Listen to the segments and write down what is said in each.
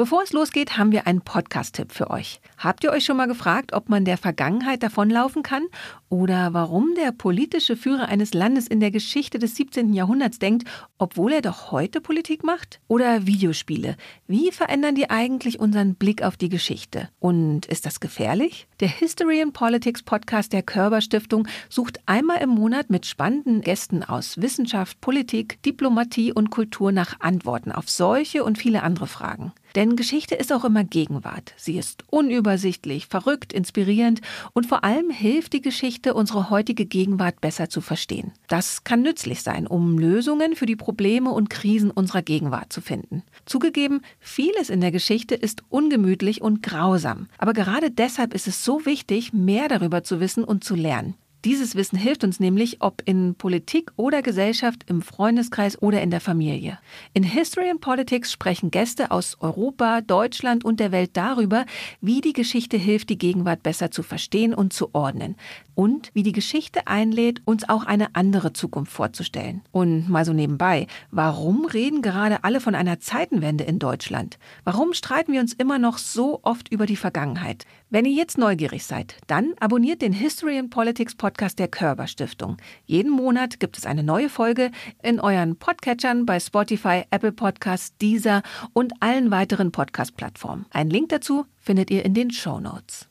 Bevor es losgeht, haben wir einen Podcast-Tipp für euch. Habt ihr euch schon mal gefragt, ob man der Vergangenheit davonlaufen kann oder warum der politische Führer eines Landes in der Geschichte des 17. Jahrhunderts denkt, obwohl er doch heute Politik macht? Oder Videospiele. Wie verändern die eigentlich unseren Blick auf die Geschichte? Und ist das gefährlich? Der History and Politics Podcast der Körber Stiftung sucht einmal im Monat mit spannenden Gästen aus Wissenschaft, Politik, Diplomatie und Kultur nach Antworten auf solche und viele andere Fragen. Denn Geschichte ist auch immer Gegenwart. Sie ist unübersichtlich, verrückt, inspirierend und vor allem hilft die Geschichte, unsere heutige Gegenwart besser zu verstehen. Das kann nützlich sein, um Lösungen für die Probleme und Krisen unserer Gegenwart zu finden. Zugegeben, vieles in der Geschichte ist ungemütlich und grausam. Aber gerade deshalb ist es so wichtig, mehr darüber zu wissen und zu lernen. Dieses Wissen hilft uns nämlich, ob in Politik oder Gesellschaft, im Freundeskreis oder in der Familie. In History and Politics sprechen Gäste aus Europa, Deutschland und der Welt darüber, wie die Geschichte hilft, die Gegenwart besser zu verstehen und zu ordnen. Und wie die Geschichte einlädt, uns auch eine andere Zukunft vorzustellen. Und mal so nebenbei, warum reden gerade alle von einer Zeitenwende in Deutschland? Warum streiten wir uns immer noch so oft über die Vergangenheit? Wenn ihr jetzt neugierig seid, dann abonniert den History and Politics Podcast der Körber Stiftung. Jeden Monat gibt es eine neue Folge in euren Podcatchern bei Spotify, Apple Podcasts, Deezer und allen weiteren Podcast-Plattformen. Einen Link dazu findet ihr in den Show Notes.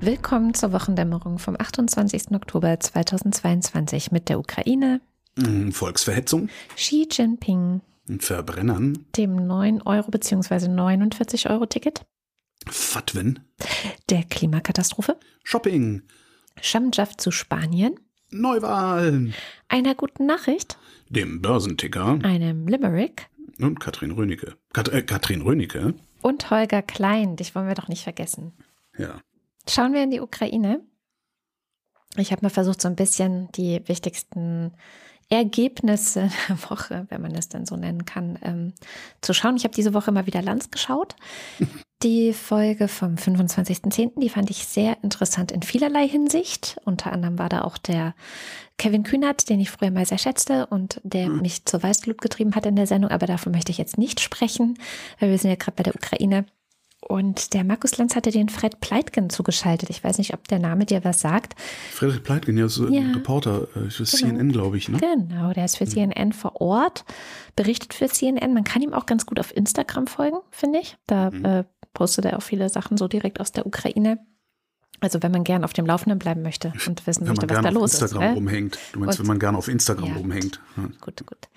Willkommen zur Wochendämmerung vom 28. Oktober 2022 mit der Ukraine, Mm, Volksverhetzung, Xi Jinping, Verbrennern, dem 9 Euro bzw. 49 Euro Ticket, Fatwen, der Klimakatastrophe, Shopping, Schamjaf zu Spanien, Neuwahlen, einer guten Nachricht, dem Börsenticker. Einem Limerick. Und Katrin Rönecke. Kat äh, Katrin Rönecke, und Holger Klein, dich wollen wir doch nicht vergessen. ja. Schauen wir in die Ukraine. Ich habe mal versucht, so ein bisschen die wichtigsten Ergebnisse der Woche, wenn man das dann so nennen kann, ähm, zu schauen. Ich habe diese Woche mal wieder Lanz geschaut. Die Folge vom 25.10., die fand ich sehr interessant in vielerlei Hinsicht. Unter anderem war da auch der Kevin Kühnert, den ich früher mal sehr schätzte und der mich zur Weißglut getrieben hat in der Sendung. Aber davon möchte ich jetzt nicht sprechen, weil wir sind ja gerade bei der Ukraine. Und der Markus Lanz hatte den Fred Pleitgen zugeschaltet. Ich weiß nicht, ob der Name dir was sagt. Friedrich Pleitgen, ja, so Ja. ein Reporter äh, für CNN, glaube ich, ne? Genau, der ist für CNN vor Ort, berichtet für CNN. Man kann ihm auch ganz gut auf Instagram folgen, finde ich. Da äh, postet er auch viele Sachen so direkt aus der Ukraine. Also wenn man gern auf dem Laufenden bleiben möchte und wissen Wenn möchte, man was gerne da auf los ist. Instagram ne? rumhängt. Du meinst, Und- wenn man gerne auf Instagram Ja. rumhängt. Ja. Gut, gut.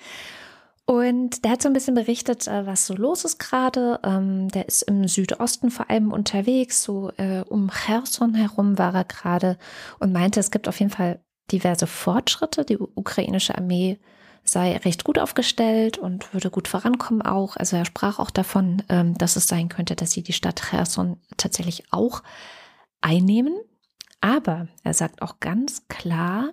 Und der hat so ein bisschen berichtet, äh, was so los ist gerade. Ähm, Der ist im Südosten vor allem unterwegs, so äh, um Cherson herum war er gerade und meinte, es gibt auf jeden Fall diverse Fortschritte. Die ukrainische Armee sei recht gut aufgestellt und würde gut vorankommen auch. Also er sprach auch davon, ähm, dass es sein könnte, dass sie die Stadt Cherson tatsächlich auch einnehmen. Aber er sagt auch ganz klar,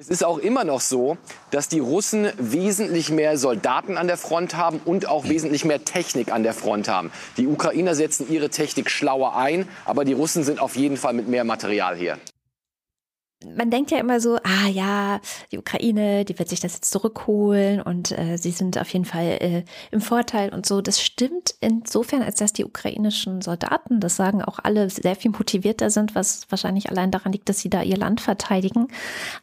Es ist auch immer noch so, dass die Russen wesentlich mehr Soldaten an der Front haben und auch wesentlich mehr Technik an der Front haben. Die Ukrainer setzen ihre Technik schlauer ein, aber die Russen sind auf jeden Fall mit mehr Material hier. Man denkt ja immer so, ah ja, die Ukraine, die wird sich das jetzt zurückholen und äh, sie sind auf jeden Fall äh, im Vorteil und so. Das stimmt insofern, als dass die ukrainischen Soldaten, das sagen auch alle, sehr viel motivierter sind, was wahrscheinlich allein daran liegt, dass sie da ihr Land verteidigen.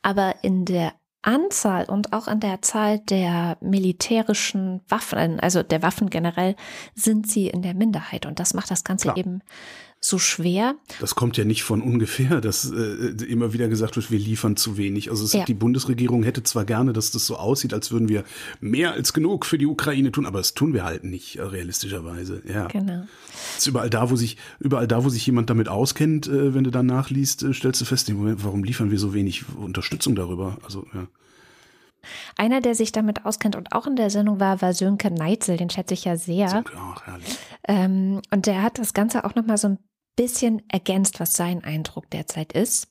Aber in der Anzahl und auch an der Zahl der militärischen Waffen, also der Waffen generell, sind sie in der Minderheit. Und das macht das Ganze Klar. eben so schwer. Das kommt ja nicht von ungefähr, dass äh, immer wieder gesagt wird, wir liefern zu wenig. Also es, Ja. die Bundesregierung hätte zwar gerne, dass das so aussieht, als würden wir mehr als genug für die Ukraine tun, aber das tun wir halt nicht, äh, realistischerweise. Ja. Genau. Das ist überall da, wo sich, überall da, wo sich jemand damit auskennt, äh, wenn du dann nachliest, äh, stellst du fest, Moment, warum liefern wir so wenig Unterstützung darüber? Also, ja. Einer, der sich damit auskennt und auch in der Sendung war, war Sönke Neitzel, den schätze ich ja sehr. Sönke, herrlich. Ähm, und der hat das Ganze auch nochmal so ein bisschen ergänzt, was sein Eindruck derzeit ist.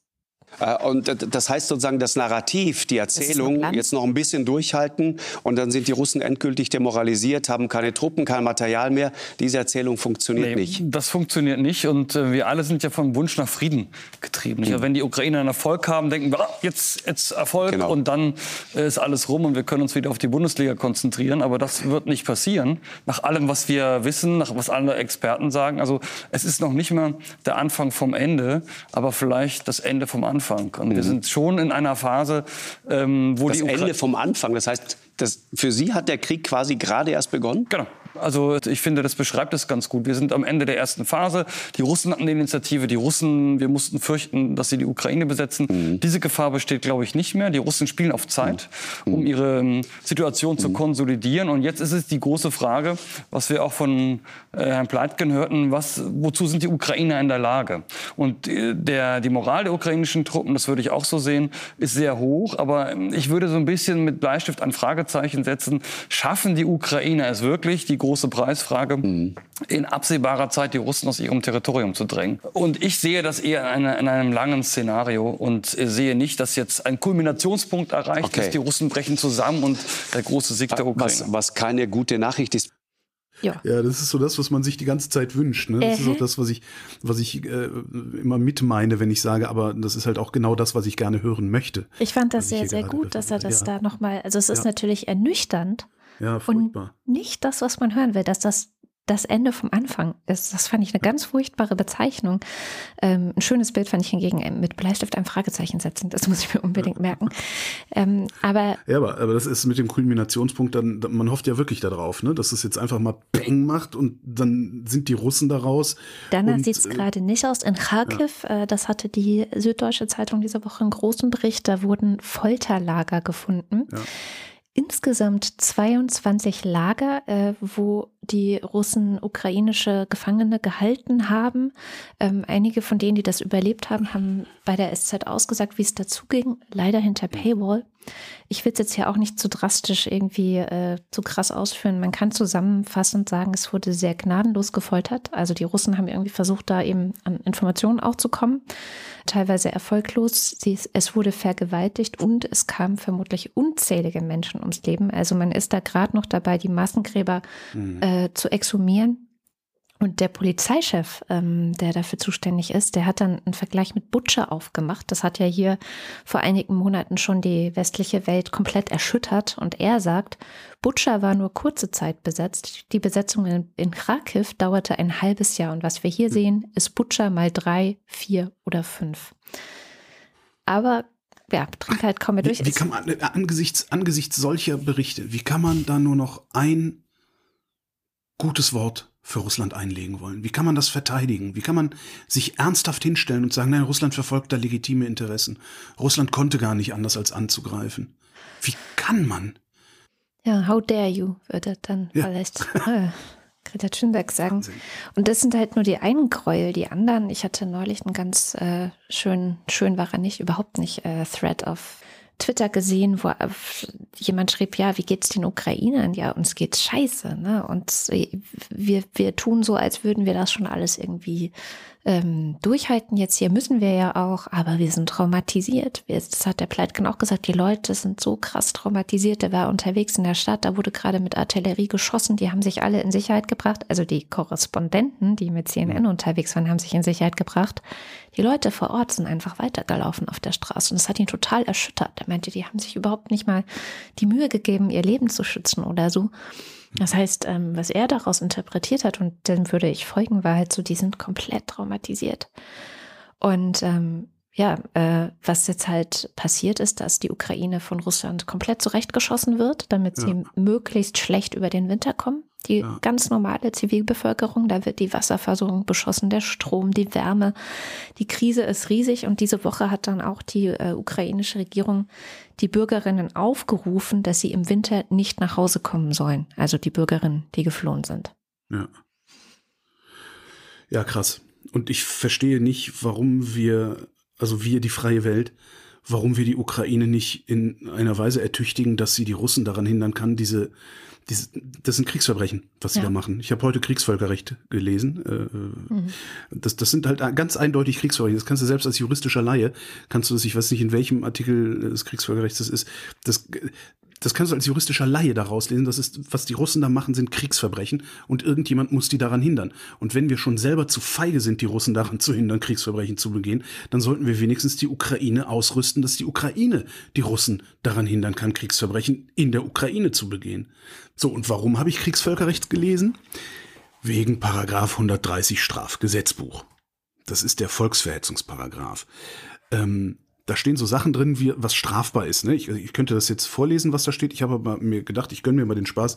Äh, und das heißt sozusagen, das Narrativ, die Erzählung jetzt noch ein bisschen durchhalten und dann sind die Russen endgültig demoralisiert, haben keine Truppen, kein Material mehr. Diese Erzählung funktioniert nee, nicht. Das funktioniert nicht und äh, wir alle sind ja vom Wunsch nach Frieden getrieben. Mhm. Wenn die Ukrainer einen Erfolg haben, denken wir, ah, jetzt, jetzt Erfolg genau. und dann äh, ist alles rum und wir können uns wieder auf die Bundesliga konzentrieren. Aber das wird nicht passieren, nach allem, was wir wissen, nach was alle Experten sagen. Also es ist noch nicht mal der Anfang vom Ende, aber vielleicht das Ende vom Anfang. Anfang. Und mhm. wir sind schon in einer Phase, ähm, wo das die Ukra Ende vom Anfang. Das heißt, das, für Sie hat der Krieg quasi gerade erst begonnen? Genau. Also ich finde, das beschreibt es ganz gut. Wir sind am Ende der ersten Phase. Die Russen hatten die Initiative. Die Russen, wir mussten fürchten, dass sie die Ukraine besetzen. Mhm. Diese Gefahr besteht, glaube ich, nicht mehr. Die Russen spielen auf Zeit, mhm. um ihre ähm, Situation mhm. zu konsolidieren. Und jetzt ist es die große Frage, was wir auch von äh, Herrn Pleitgen hörten, was, wozu sind die Ukrainer in der Lage? Und äh, der, die Moral der ukrainischen Truppen, das würde ich auch so sehen, ist sehr hoch. Aber ähm, ich würde so ein bisschen mit Bleistift ein Fragezeichen setzen. Schaffen die Ukrainer es wirklich, die große Preisfrage, mhm. in absehbarer Zeit die Russen aus ihrem Territorium zu drängen. Und ich sehe das eher in, in einem langen Szenario und sehe nicht, dass jetzt ein Kulminationspunkt erreicht okay. ist. Die Russen brechen zusammen und der große Sieg der Ukraine. Was, was keine gute Nachricht ist. Ja. ja, das ist so das, was man sich die ganze Zeit wünscht. Ne? Das äh. ist auch das, was ich, was ich äh, immer mit meine, wenn ich sage, aber das ist halt auch genau das, was ich gerne hören möchte. Ich fand das sehr, sehr gut, dass er das ja. da nochmal, also es ist ja. natürlich ernüchternd, ja, furchtbar. Und nicht das, was man hören will, dass das das Ende vom Anfang ist. Das fand ich eine ganz furchtbare Bezeichnung. Ähm, ein schönes Bild fand ich hingegen äh, mit Bleistift ein Fragezeichen setzen. Das muss ich mir unbedingt merken. Ähm, aber ja, aber, aber das ist mit dem Kulminationspunkt dann, man hofft ja wirklich darauf, ne, dass es jetzt einfach mal Bang macht und dann sind die Russen daraus. Danach sieht es äh, gerade nicht aus. In Kharkiv, ja. äh, das hatte die Süddeutsche Zeitung diese Woche einen großen Bericht, da wurden Folterlager gefunden. Ja insgesamt 22 Lager, äh, wo die Russen ukrainische Gefangene gehalten haben. Ähm, einige von denen, die das überlebt haben, haben bei der SZ ausgesagt, wie es dazu ging. Leider hinter Paywall. Ich will es jetzt hier auch nicht zu drastisch irgendwie äh, zu krass ausführen. Man kann zusammenfassend sagen, es wurde sehr gnadenlos gefoltert. Also die Russen haben irgendwie versucht, da eben an Informationen auch zu kommen. Teilweise erfolglos. Sie, es wurde vergewaltigt und es kamen vermutlich unzählige Menschen ums Leben. Also man ist da gerade noch dabei, die Massengräber mhm. äh, zu exhumieren. Und der Polizeichef, ähm, der dafür zuständig ist, der hat dann einen Vergleich mit Butcher aufgemacht. Das hat ja hier vor einigen Monaten schon die westliche Welt komplett erschüttert. Und er sagt, Butcher war nur kurze Zeit besetzt. Die Besetzung in, in Kharkiv dauerte ein halbes Jahr. Und was wir hier sehen, ist Butcher mal drei, vier oder fünf. Aber ja, trink halt kaum mehr durch. Wie, wie kann man angesichts, angesichts solcher Berichte, wie kann man da nur noch ein gutes Wort für Russland einlegen wollen? Wie kann man das verteidigen? Wie kann man sich ernsthaft hinstellen und sagen, nein, Russland verfolgt da legitime Interessen. Russland konnte gar nicht anders als anzugreifen. Wie kann man? Ja, how dare you, würde dann ja. vielleicht äh, Greta Thunberg sagen. Wahnsinn. Und das sind halt nur die einen Gräuel. Die anderen, ich hatte neulich einen ganz äh, schön, schön war er nicht, überhaupt nicht, äh, Thread auf Twitter gesehen, wo jemand schrieb, ja, wie geht's den Ukrainern? Ja, uns geht's scheiße, ne? Und wir, wir tun so, als würden wir das schon alles irgendwie ähm, durchhalten. Jetzt hier müssen wir ja auch, aber wir sind traumatisiert. Das hat der Pleitgen auch gesagt. Die Leute sind so krass traumatisiert. Der war unterwegs in der Stadt, da wurde gerade mit Artillerie geschossen. Die haben sich alle in Sicherheit gebracht. Also die Korrespondenten, die mit CNN unterwegs waren, haben sich in Sicherheit gebracht. Die Leute vor Ort sind einfach weitergelaufen auf der Straße und das hat ihn total erschüttert. Er meinte, die haben sich überhaupt nicht mal die Mühe gegeben, ihr Leben zu schützen oder so. Das heißt, ähm, was er daraus interpretiert hat, und dem würde ich folgen, war halt so, die sind komplett traumatisiert. Und ähm, ja, äh, was jetzt halt passiert ist, dass die Ukraine von Russland komplett zurechtgeschossen wird, damit sie ja. möglichst schlecht über den Winter kommen. Die ja. ganz normale Zivilbevölkerung, da wird die Wasserversorgung beschossen, der Strom, die Wärme. Die Krise ist riesig und diese Woche hat dann auch die äh, ukrainische Regierung die Bürgerinnen aufgerufen, dass sie im Winter nicht nach Hause kommen sollen. Also die Bürgerinnen, die geflohen sind. Ja. Ja, krass. Und ich verstehe nicht, warum wir, also wir, die freie Welt, warum wir die Ukraine nicht in einer Weise ertüchtigen, dass sie die Russen daran hindern kann, diese, diese das sind Kriegsverbrechen, was sie Ja. da machen. Ich habe heute Kriegsvölkerrecht gelesen. Äh, Mhm. das, das sind halt ganz eindeutig Kriegsverbrechen. Das kannst du selbst als juristischer Laie, kannst du das, ich weiß nicht, in welchem Artikel des Kriegsvölkerrechts das ist, das, das kannst du als juristischer Laie daraus lesen. Das ist, was die Russen da machen, sind Kriegsverbrechen und irgendjemand muss die daran hindern. Und wenn wir schon selber zu feige sind, die Russen daran zu hindern, Kriegsverbrechen zu begehen, dann sollten wir wenigstens die Ukraine ausrüsten, dass die Ukraine die Russen daran hindern kann, Kriegsverbrechen in der Ukraine zu begehen. So, und warum habe ich Kriegsvölkerrecht gelesen? Wegen Paragraph 130 Strafgesetzbuch. Das ist der Volksverhetzungsparagraph. Ähm, da stehen so Sachen drin, wie was strafbar ist. Ne? Ich, ich könnte das jetzt vorlesen, was da steht. Ich habe aber mir gedacht, ich gönne mir mal den Spaß.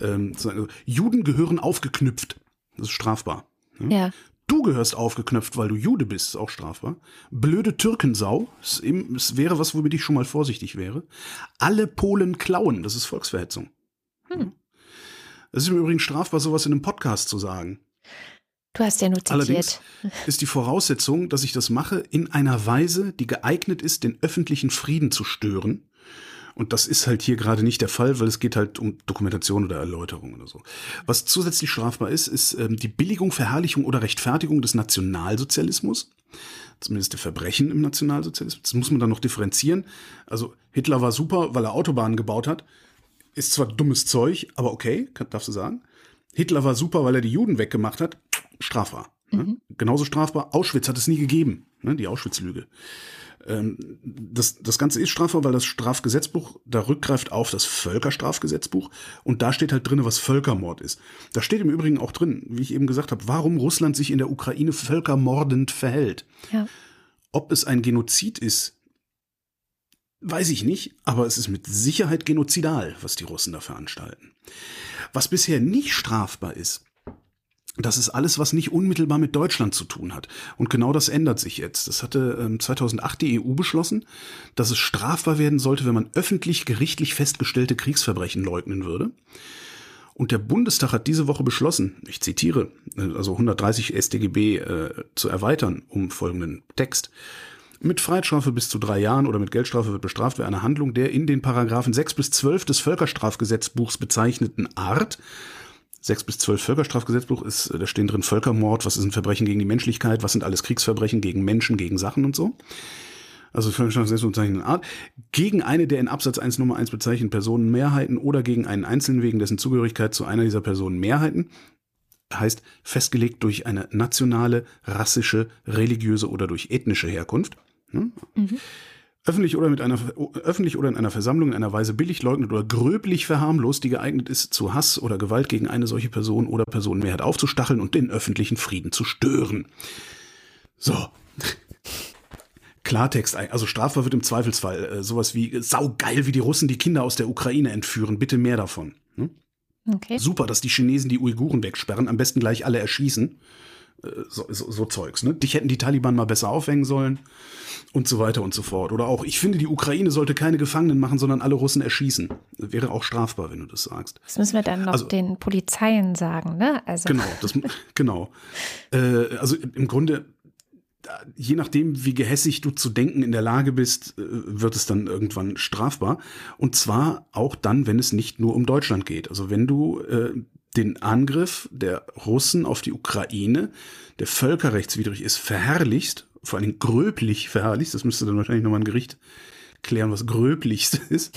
Ähm, zu sagen, also, Juden gehören aufgeknüpft. Das ist strafbar. Ne? Ja. Du gehörst aufgeknöpft, weil du Jude bist, ist auch strafbar. Blöde Türkensau, es es wäre was, womit ich schon mal vorsichtig wäre. Alle Polen klauen, das ist Volksverhetzung. Es ist im Übrigen strafbar, sowas in einem Podcast zu sagen. Du hast ja nur Allerdings ist die Voraussetzung, dass ich das mache, in einer Weise, die geeignet ist, den öffentlichen Frieden zu stören. Und das ist halt hier gerade nicht der Fall, weil es geht halt um Dokumentation oder Erläuterung oder so. Was zusätzlich strafbar ist, ist ähm, die Billigung, Verherrlichung oder Rechtfertigung des Nationalsozialismus. Zumindest der Verbrechen im Nationalsozialismus. Das muss man dann noch differenzieren. Also Hitler war super, weil er Autobahnen gebaut hat. Ist zwar dummes Zeug, aber okay, kann, darfst du sagen. Hitler war super, weil er die Juden weggemacht hat. Strafbar. Ne? Genauso strafbar. Auschwitz hat es nie gegeben. Ne? Die Auschwitz-Lüge. Ähm, das, das Ganze ist strafbar, weil das Strafgesetzbuch da rückgreift auf das Völkerstrafgesetzbuch und da steht halt drin, was Völkermord ist. Da steht im Übrigen auch drin, wie ich eben gesagt habe, warum Russland sich in der Ukraine völkermordend verhält. Ja. Ob es ein Genozid ist, weiß ich nicht, aber es ist mit Sicherheit genozidal, was die Russen da veranstalten. Was bisher nicht strafbar ist, das ist alles, was nicht unmittelbar mit Deutschland zu tun hat. Und genau das ändert sich jetzt. Das hatte ähm, 2008 die EU beschlossen, dass es strafbar werden sollte, wenn man öffentlich gerichtlich festgestellte Kriegsverbrechen leugnen würde. Und der Bundestag hat diese Woche beschlossen, ich zitiere, äh, also 130 StGB äh, zu erweitern um folgenden Text. Mit Freiheitsstrafe bis zu drei Jahren oder mit Geldstrafe wird bestraft, wer eine Handlung der in den Paragraphen 6 bis 12 des Völkerstrafgesetzbuchs bezeichneten Art 6 bis 12 Völkerstrafgesetzbuch ist, äh, da stehen drin Völkermord, was ist ein Verbrechen gegen die Menschlichkeit, was sind alles Kriegsverbrechen gegen Menschen, gegen Sachen und so. Also Völkerstrafgesetzbuch bezeichneten Art. Gegen eine der in Absatz 1 Nummer 1 bezeichneten Personen Mehrheiten oder gegen einen Einzelnen wegen dessen Zugehörigkeit zu einer dieser Personen Mehrheiten heißt festgelegt durch eine nationale, rassische, religiöse oder durch ethnische Herkunft. Hm? Öffentlich oder, mit einer, öffentlich oder in einer Versammlung in einer Weise billig leugnet oder gröblich verharmlost, die geeignet ist, zu Hass oder Gewalt gegen eine solche Person oder Personenmehrheit aufzustacheln und den öffentlichen Frieden zu stören. So. Klartext, also strafbar wird im Zweifelsfall äh, sowas wie äh, saugeil, wie die Russen die Kinder aus der Ukraine entführen. Bitte mehr davon. Hm? Okay. Super, dass die Chinesen die Uiguren wegsperren, am besten gleich alle erschießen. Äh, So, so, so Zeugs, ne? Dich hätten die Taliban mal besser aufhängen sollen und so weiter und so fort. Oder auch, ich finde, die Ukraine sollte keine Gefangenen machen, sondern alle Russen erschießen. Wäre auch strafbar, wenn du das sagst. Das müssen wir dann noch Also- den Polizeien sagen, ne? Also Genau, das, genau. Äh, also im Grunde, je nachdem, wie gehässig du zu denken in der Lage bist, äh, wird es dann irgendwann strafbar. Und zwar auch dann, wenn es nicht nur um Deutschland geht. Also wenn du äh, den Angriff der Russen auf die Ukraine, der völkerrechtswidrig ist, verherrlichst, vor allen Dingen gröblich verherrlichst, das müsste dann wahrscheinlich nochmal ein Gericht klären, was gröblichst ist,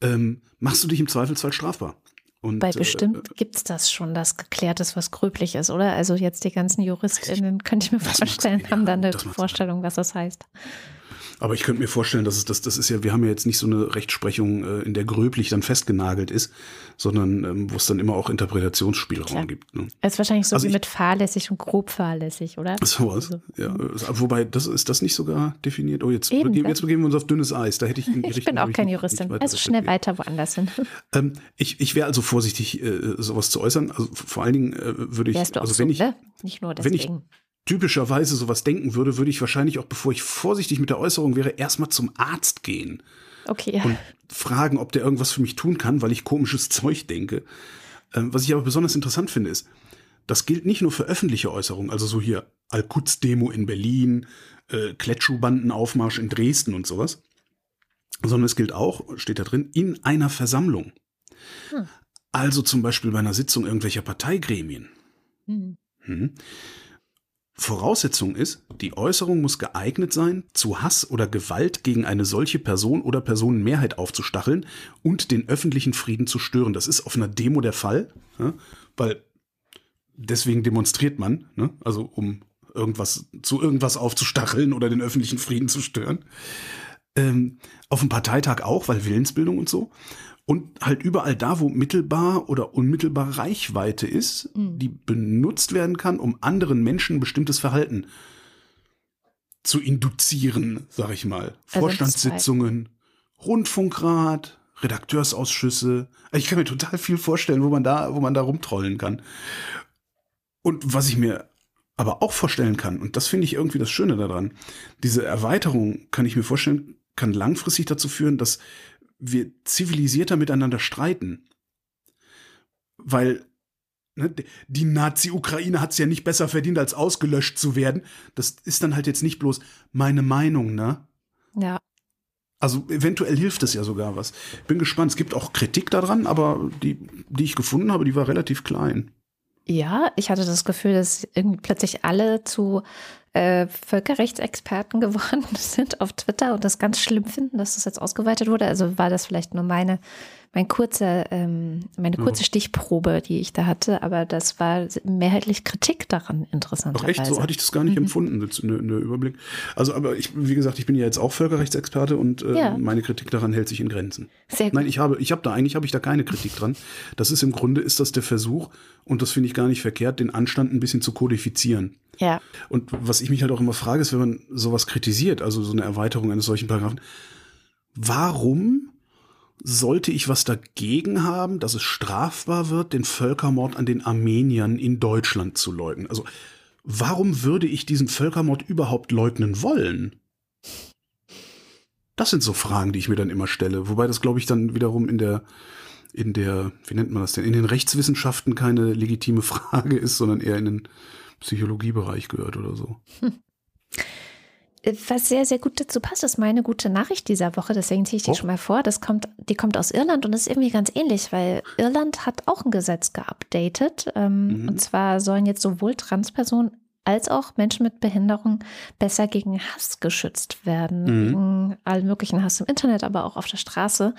ähm, machst du dich im Zweifelsfall strafbar. Und, bei äh, bestimmt gibt's das schon, dass geklärt ist, was gröblich ist, oder? Also jetzt die ganzen JuristInnen, könnte ich mir Das vorstellen, haben dann eine das Vorstellung, was das heißt. Aber ich könnte mir vorstellen, dass es das, das ist ja, wir haben ja jetzt nicht so eine Rechtsprechung, äh, in der gröblich dann festgenagelt ist, sondern ähm, wo es dann immer auch Interpretationsspielraum Klar. gibt. Ne? Es ist wahrscheinlich so Also wie ich- mit fahrlässig und grob fahrlässig, oder? Sowas. Also, Ja, äh, wobei, das ist das nicht sogar definiert. Oh, jetzt, Eben, begeben, das- jetzt begeben wir uns auf dünnes Eis. Da hätte ich Ich Richtung, bin auch nicht- Juristin. Also schnell recherchiert. weiter woanders hin. Ähm, ich ich wäre also vorsichtig, äh, sowas zu äußern. Also vor allen Dingen äh, würde ich, Wärst du auch also so, wenn ich, ne? Nicht nur wenn ich deswegen. Typischerweise sowas denken würde, würde ich wahrscheinlich auch, bevor ich vorsichtig mit der Äußerung wäre, erstmal zum Arzt gehen. Okay, und fragen, ob der irgendwas für mich tun kann, weil ich komisches Zeug denke. Ähm, was ich aber besonders interessant finde, ist, das gilt nicht nur für öffentliche Äußerungen, also so hier Al-Quds-Demo in Berlin, äh, Klettschuhbandenaufmarsch in Dresden und sowas, sondern es gilt auch, steht da drin, in einer Versammlung. Hm. Also zum Beispiel bei einer Sitzung irgendwelcher Parteigremien. Hm. Hm. Voraussetzung ist, die Äußerung muss geeignet sein, zu Hass oder Gewalt gegen eine solche Person oder Personenmehrheit aufzustacheln und den öffentlichen Frieden zu stören. Das ist auf einer Demo der Fall, ja, weil deswegen demonstriert man, ne? also um irgendwas zu irgendwas aufzustacheln oder den öffentlichen Frieden zu stören. Ähm, auf dem Parteitag auch, weil Willensbildung und so. Und halt überall da, wo mittelbar oder unmittelbar Reichweite ist, mhm. die benutzt werden kann, um anderen Menschen bestimmtes Verhalten zu induzieren, sag ich mal. Also Vorstandssitzungen, Rundfunkrat, Redakteursausschüsse. Ich kann mir total viel vorstellen, wo man da, wo man da rumtrollen kann. Und was ich mir aber auch vorstellen kann, und das finde ich irgendwie das Schöne daran, diese Erweiterung kann ich mir vorstellen, kann langfristig dazu führen, dass wir zivilisierter miteinander streiten. Weil ne, die Nazi-Ukraine hat es ja nicht besser verdient, als ausgelöscht zu werden. Das ist dann halt jetzt nicht bloß meine Meinung, ne? Ja. Also eventuell hilft es ja sogar was. Bin gespannt. Es gibt auch Kritik daran, aber die, die ich gefunden habe, die war relativ klein. Ja, ich hatte das Gefühl, dass plötzlich alle zu äh, Völkerrechtsexperten geworden sind auf Twitter und das ganz schlimm finden, dass das jetzt ausgeweitet wurde. Also war das vielleicht nur meine mein kurzer, ähm, meine kurze Stichprobe, die ich da hatte, aber das war mehrheitlich Kritik daran interessanterweise. Ach echt, so hatte ich das gar nicht mhm. empfunden, der ne, Überblick. Also, aber ich, wie gesagt, ich bin ja jetzt auch Völkerrechtsexperte und äh, ja. meine Kritik daran hält sich in Grenzen. Sehr gut. Nein, ich habe, ich habe da eigentlich habe ich da keine Kritik dran. Das ist im Grunde ist das der Versuch und das finde ich gar nicht verkehrt, den Anstand ein bisschen zu kodifizieren. Ja. Und was ich mich halt auch immer frage, ist, wenn man sowas kritisiert, also so eine Erweiterung eines solchen Paragraphen, warum sollte ich was dagegen haben, dass es strafbar wird, den Völkermord an den Armeniern in Deutschland zu leugnen? Also, warum würde ich diesen Völkermord überhaupt leugnen wollen? Das sind so Fragen, die ich mir dann immer stelle. Wobei das, glaube ich, dann wiederum in der, in der, wie nennt man das denn, in den Rechtswissenschaften keine legitime Frage ist, sondern eher in den Psychologiebereich gehört oder so. Hm. Was sehr, sehr gut dazu passt, ist meine gute Nachricht dieser Woche. Deswegen ziehe ich die oh. schon mal vor. Das kommt, die kommt aus Irland und ist irgendwie ganz ähnlich, weil Irland hat auch ein Gesetz geupdatet. Ähm, mhm. Und zwar sollen jetzt sowohl Transpersonen als auch Menschen mit Behinderung besser gegen Hass geschützt werden. Mhm. Gegen allen möglichen Hass im Internet, aber auch auf der Straße.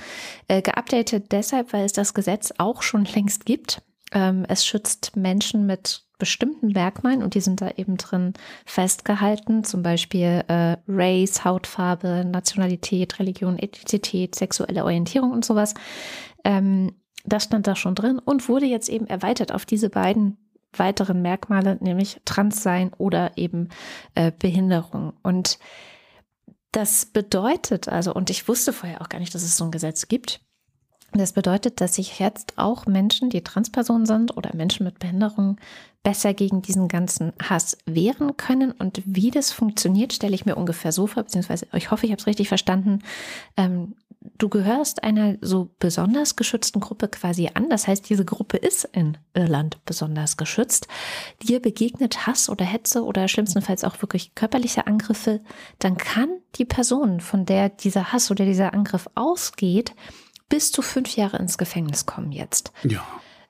Äh, geupdatet deshalb, weil es das Gesetz auch schon längst gibt. Ähm, es schützt Menschen mit bestimmten Merkmalen und die sind da eben drin festgehalten, zum Beispiel äh, Race, Hautfarbe, Nationalität, Religion, Ethnizität, sexuelle Orientierung und sowas. Ähm, das stand da schon drin und wurde jetzt eben erweitert auf diese beiden weiteren Merkmale, nämlich Transsein oder eben äh, Behinderung. Und das bedeutet also, und ich wusste vorher auch gar nicht, dass es so ein Gesetz gibt, das bedeutet, dass sich jetzt auch Menschen, die Transpersonen sind oder Menschen mit Behinderung, besser gegen diesen ganzen Hass wehren können. Und wie das funktioniert, stelle ich mir ungefähr so vor, beziehungsweise ich hoffe, ich habe es richtig verstanden. Ähm, du gehörst einer so besonders geschützten Gruppe quasi an. Das heißt, diese Gruppe ist in Irland besonders geschützt. Dir begegnet Hass oder Hetze oder schlimmstenfalls auch wirklich körperliche Angriffe. Dann kann die Person, von der dieser Hass oder dieser Angriff ausgeht, bis zu fünf Jahre ins Gefängnis kommen jetzt. Ja.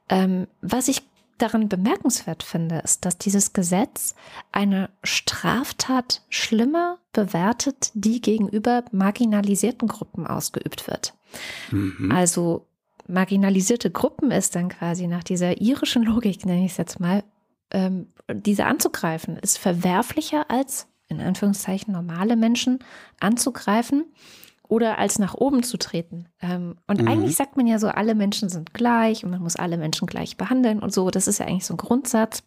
Ähm, was ich daran bemerkenswert finde, ist, dass dieses Gesetz eine Straftat schlimmer bewertet, die gegenüber marginalisierten Gruppen ausgeübt wird. Mhm. Also marginalisierte Gruppen ist dann quasi nach dieser irischen Logik, nenne ich es jetzt mal, ähm, diese anzugreifen, ist verwerflicher als in Anführungszeichen normale Menschen anzugreifen oder als nach oben zu treten. Ähm, und mhm. eigentlich sagt man ja so, alle Menschen sind gleich und man muss alle Menschen gleich behandeln und so. Das ist ja eigentlich so ein Grundsatz.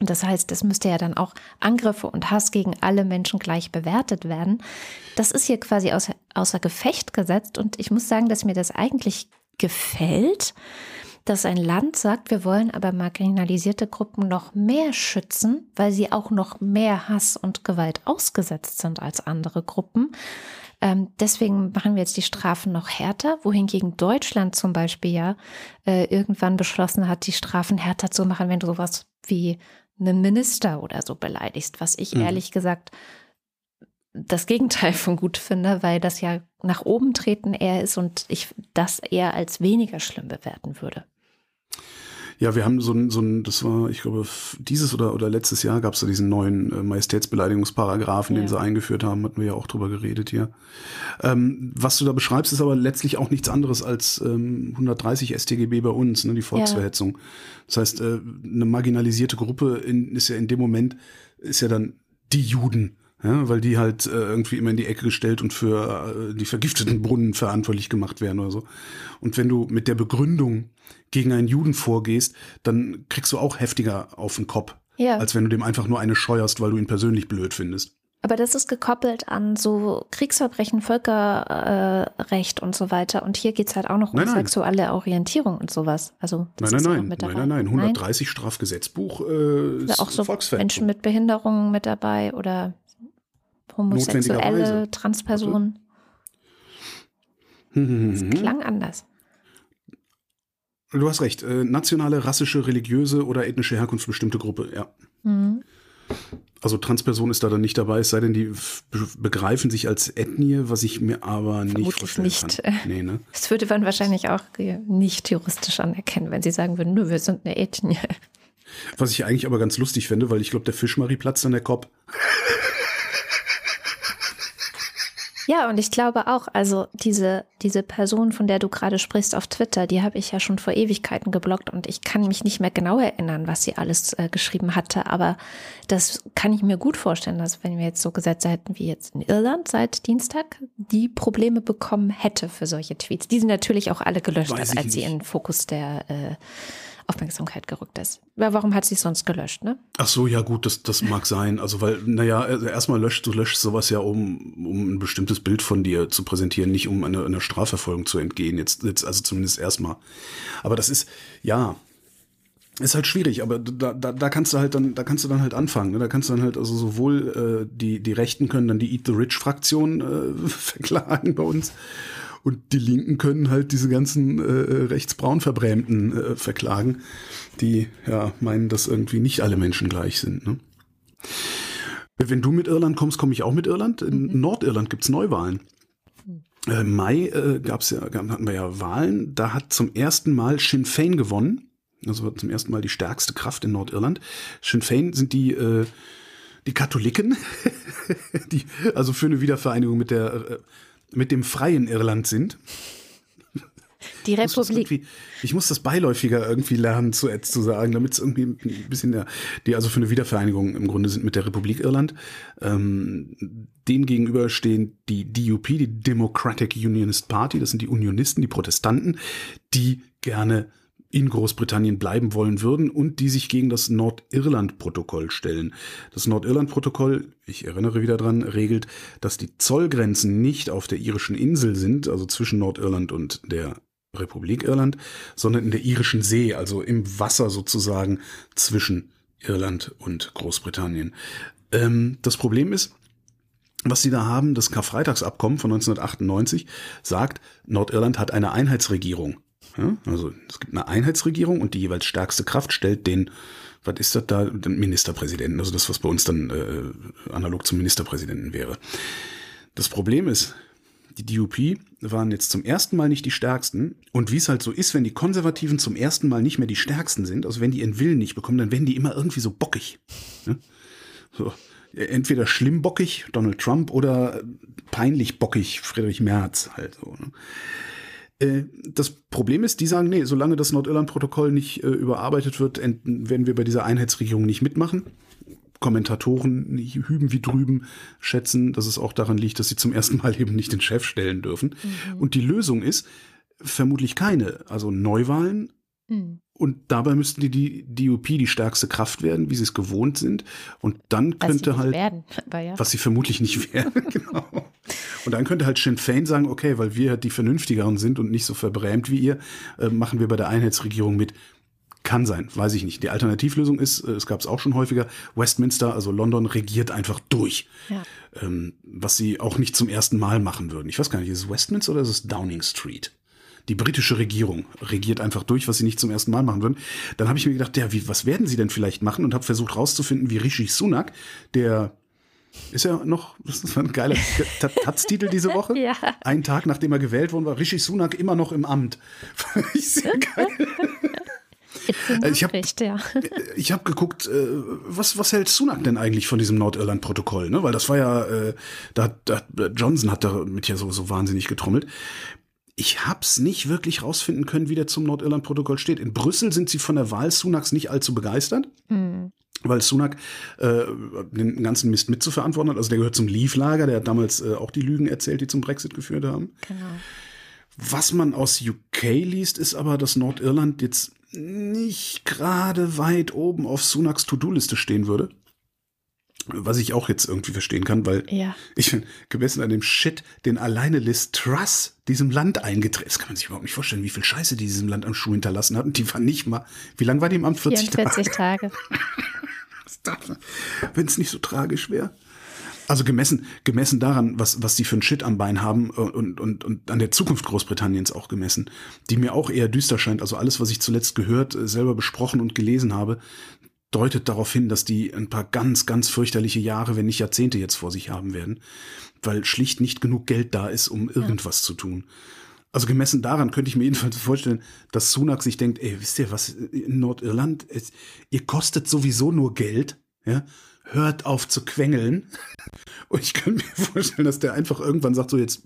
Und das heißt, es müsste ja dann auch Angriffe und Hass gegen alle Menschen gleich bewertet werden. Das ist hier quasi außer, außer Gefecht gesetzt. Und ich muss sagen, dass mir das eigentlich gefällt, dass ein Land sagt, wir wollen aber marginalisierte Gruppen noch mehr schützen, weil sie auch noch mehr Hass und Gewalt ausgesetzt sind als andere Gruppen. Ähm, deswegen machen wir jetzt die Strafen noch härter, wohingegen Deutschland zum Beispiel ja äh, irgendwann beschlossen hat, die Strafen härter zu machen, wenn du sowas wie einen Minister oder so beleidigst, was ich mhm. ehrlich gesagt das Gegenteil von gut finde, weil das ja nach oben treten eher ist und ich das eher als weniger schlimm bewerten würde. Ja, wir haben so ein, so ein, das war, ich glaube, dieses oder, oder letztes Jahr gab es da diesen neuen äh, Majestätsbeleidigungsparagraphen, ja. den sie eingeführt haben, hatten wir ja auch drüber geredet hier. Ähm, was du da beschreibst, ist aber letztlich auch nichts anderes als ähm, 130 StGB bei uns, ne, die Volksverhetzung. Ja. Das heißt, äh, eine marginalisierte Gruppe in, ist ja in dem Moment, ist ja dann die Juden ja, weil die halt äh, irgendwie immer in die Ecke gestellt und für äh, die vergifteten Brunnen verantwortlich gemacht werden oder so. Und wenn du mit der Begründung gegen einen Juden vorgehst, dann kriegst du auch heftiger auf den Kopf, ja. als wenn du dem einfach nur eine scheuerst, weil du ihn persönlich blöd findest. Aber das ist gekoppelt an so Kriegsverbrechen, Völkerrecht äh, und so weiter. Und hier geht's halt auch noch um nein, sexuelle Orientierung und sowas. Also das nein, nein, nein, nein, nein, nein. 130 nein? Strafgesetzbuch äh, ist auch so Menschen mit Behinderungen mit dabei oder homosexuelle Transpersonen. Das klang anders. Du hast recht. Äh, nationale, rassische, religiöse oder ethnische Herkunft bestimmte Gruppe, ja. Mhm. Also Transperson ist da dann nicht dabei, es sei denn, die begreifen sich als Ethnie, was ich mir aber Vermutlich nicht vorstellen nicht. kann. Nee, ne? Das würde man wahrscheinlich auch nicht juristisch anerkennen, wenn sie sagen würden, nur wir sind eine Ethnie. Was ich eigentlich aber ganz lustig finde, weil ich glaube, der Fischmarie platzt an der Kopf. Ja, und ich glaube auch, also diese, diese Person, von der du gerade sprichst auf Twitter, die habe ich ja schon vor Ewigkeiten geblockt und ich kann mich nicht mehr genau erinnern, was sie alles äh, geschrieben hatte. Aber das kann ich mir gut vorstellen, dass wenn wir jetzt so Gesetze hätten wie jetzt in Irland seit Dienstag, die Probleme bekommen hätte für solche Tweets. Die sind natürlich auch alle gelöscht, als nicht. sie in den Fokus der äh, Aufmerksamkeit gerückt ist. Warum hat sie es sonst gelöscht, ne? Ach so, ja gut, das, das mag sein. Also weil, naja, also erstmal löscht, du löscht sowas ja, um, um ein bestimmtes Bild von dir zu präsentieren, nicht um einer, einer Strafverfolgung zu entgehen. Jetzt, jetzt, also zumindest erstmal. Aber das ist, ja, ist halt schwierig, aber da, da, da kannst du halt dann, da kannst du dann halt anfangen. Ne? Da kannst du dann halt also sowohl äh, die die Rechten können dann die Eat the Rich Fraktion äh, verklagen bei uns und die Linken können halt diese ganzen äh, rechtsbraun Verbrämten äh, verklagen, die ja meinen, dass irgendwie nicht alle Menschen gleich sind. Ne? Wenn du mit Irland kommst, komme ich auch mit Irland. In mhm. Nordirland gibt's Neuwahlen. Äh, Mai äh, gab's ja, hatten wir ja Wahlen. Da hat zum ersten Mal Sinn Fein gewonnen. Also zum ersten Mal die stärkste Kraft in Nordirland. Sinn Fein sind die äh, die Katholiken, die also für eine Wiedervereinigung mit der äh, mit dem freien Irland sind. Die Republik. Ich muss das beiläufiger irgendwie lernen zu, zu sagen, damit es irgendwie ein bisschen der, die also für eine Wiedervereinigung im Grunde sind mit der Republik Irland. Ähm, denen gegenüber stehen die DUP, die Democratic Unionist Party, das sind die Unionisten, die Protestanten, die gerne in Großbritannien bleiben wollen würden und die sich gegen das Nordirland-Protokoll stellen. Das Nordirland-Protokoll, ich erinnere wieder dran, regelt, dass die Zollgrenzen nicht auf der irischen Insel sind, also zwischen Nordirland und der Republik Irland, sondern in der irischen See, also im Wasser sozusagen zwischen Irland und Großbritannien. Ähm, das Problem ist, was sie da haben, das Karfreitagsabkommen von 1998 sagt, Nordirland hat eine Einheitsregierung. Ja, also es gibt eine Einheitsregierung und die jeweils stärkste Kraft stellt den, was ist das da, den Ministerpräsidenten, also das, was bei uns dann äh, analog zum Ministerpräsidenten wäre. Das Problem ist, die DUP waren jetzt zum ersten Mal nicht die stärksten. Und wie es halt so ist, wenn die Konservativen zum ersten Mal nicht mehr die stärksten sind, also wenn die ihren Willen nicht bekommen, dann werden die immer irgendwie so bockig. Ne? So, entweder schlimm bockig, Donald Trump, oder peinlich bockig, Friedrich Merz halt so. Ne? Äh, das Problem ist, die sagen, nee, solange das Nordirland-Protokoll nicht äh, überarbeitet wird, werden wir bei dieser Einheitsregierung nicht mitmachen. Kommentatoren hüben wie drüben schätzen, dass es auch daran liegt, dass sie zum ersten Mal eben nicht den Chef stellen dürfen. Mhm. Und die Lösung ist vermutlich keine. Also Neuwahlen, mhm. Und dabei müssten die, die DUP die stärkste Kraft werden, wie sie es gewohnt sind. Und dann könnte halt, werden, ja. was sie vermutlich nicht werden, genau. Und dann könnte halt Sinn Fein sagen, okay, weil wir halt die Vernünftigeren sind und nicht so verbrämt wie ihr, äh, machen wir bei der Einheitsregierung mit. Kann sein, weiß ich nicht. Die Alternativlösung ist, äh, es gab es auch schon häufiger, Westminster, also London, regiert einfach durch. Ja. Ähm, was sie auch nicht zum ersten Mal machen würden. Ich weiß gar nicht, ist es Westminster oder ist es Downing Street? Die britische Regierung regiert einfach durch, was sie nicht zum ersten Mal machen würden. Dann habe ich mir gedacht, ja, wie, was werden sie denn vielleicht machen? Und habe versucht rauszufinden, wie Rishi Sunak, der ist ja noch, das war ein geiler Taz-Titel diese Woche. Ja. Ein Tag nachdem er gewählt worden war, Rishi Sunak immer noch im Amt. ich sehr geil. Äh, ich habe ja. ich hab geguckt, äh, was, was hält Sunak denn eigentlich von diesem Nordirland-Protokoll? Ne? Weil das war ja, äh, da, da, Johnson hat damit ja so, so wahnsinnig getrommelt. Ich hab's nicht wirklich rausfinden können, wie der zum Nordirland-Protokoll steht. In Brüssel sind sie von der Wahl Sunaks nicht allzu begeistert. Mhm weil Sunak äh, den ganzen Mist mitzuverantworten hat. Also der gehört zum Leave-Lager, der hat damals äh, auch die Lügen erzählt, die zum Brexit geführt haben. Genau. Was man aus UK liest, ist aber, dass Nordirland jetzt nicht gerade weit oben auf Sunaks To-Do-Liste stehen würde. Was ich auch jetzt irgendwie verstehen kann, weil ja. ich bin gemessen an dem Shit, den alleine Liz Truss diesem Land eingetreten Das kann man sich überhaupt nicht vorstellen, wie viel Scheiße die diesem Land am Schuh hinterlassen hat. Und die war nicht mal, wie lange war die im Amt? 40 44 Tage. Tage. Wenn es nicht so tragisch wäre. Also gemessen, gemessen daran, was, was die für ein Shit am Bein haben äh, und, und, und an der Zukunft Großbritanniens auch gemessen, die mir auch eher düster scheint. Also alles, was ich zuletzt gehört, äh, selber besprochen und gelesen habe, deutet darauf hin, dass die ein paar ganz, ganz fürchterliche Jahre, wenn nicht Jahrzehnte jetzt vor sich haben werden, weil schlicht nicht genug Geld da ist, um irgendwas ja. zu tun. Also gemessen daran könnte ich mir jedenfalls vorstellen, dass Sunak sich denkt, ey, wisst ihr was, in Nordirland, es, ihr kostet sowieso nur Geld, ja, hört auf zu quengeln. Und ich kann mir vorstellen, dass der einfach irgendwann sagt, so jetzt,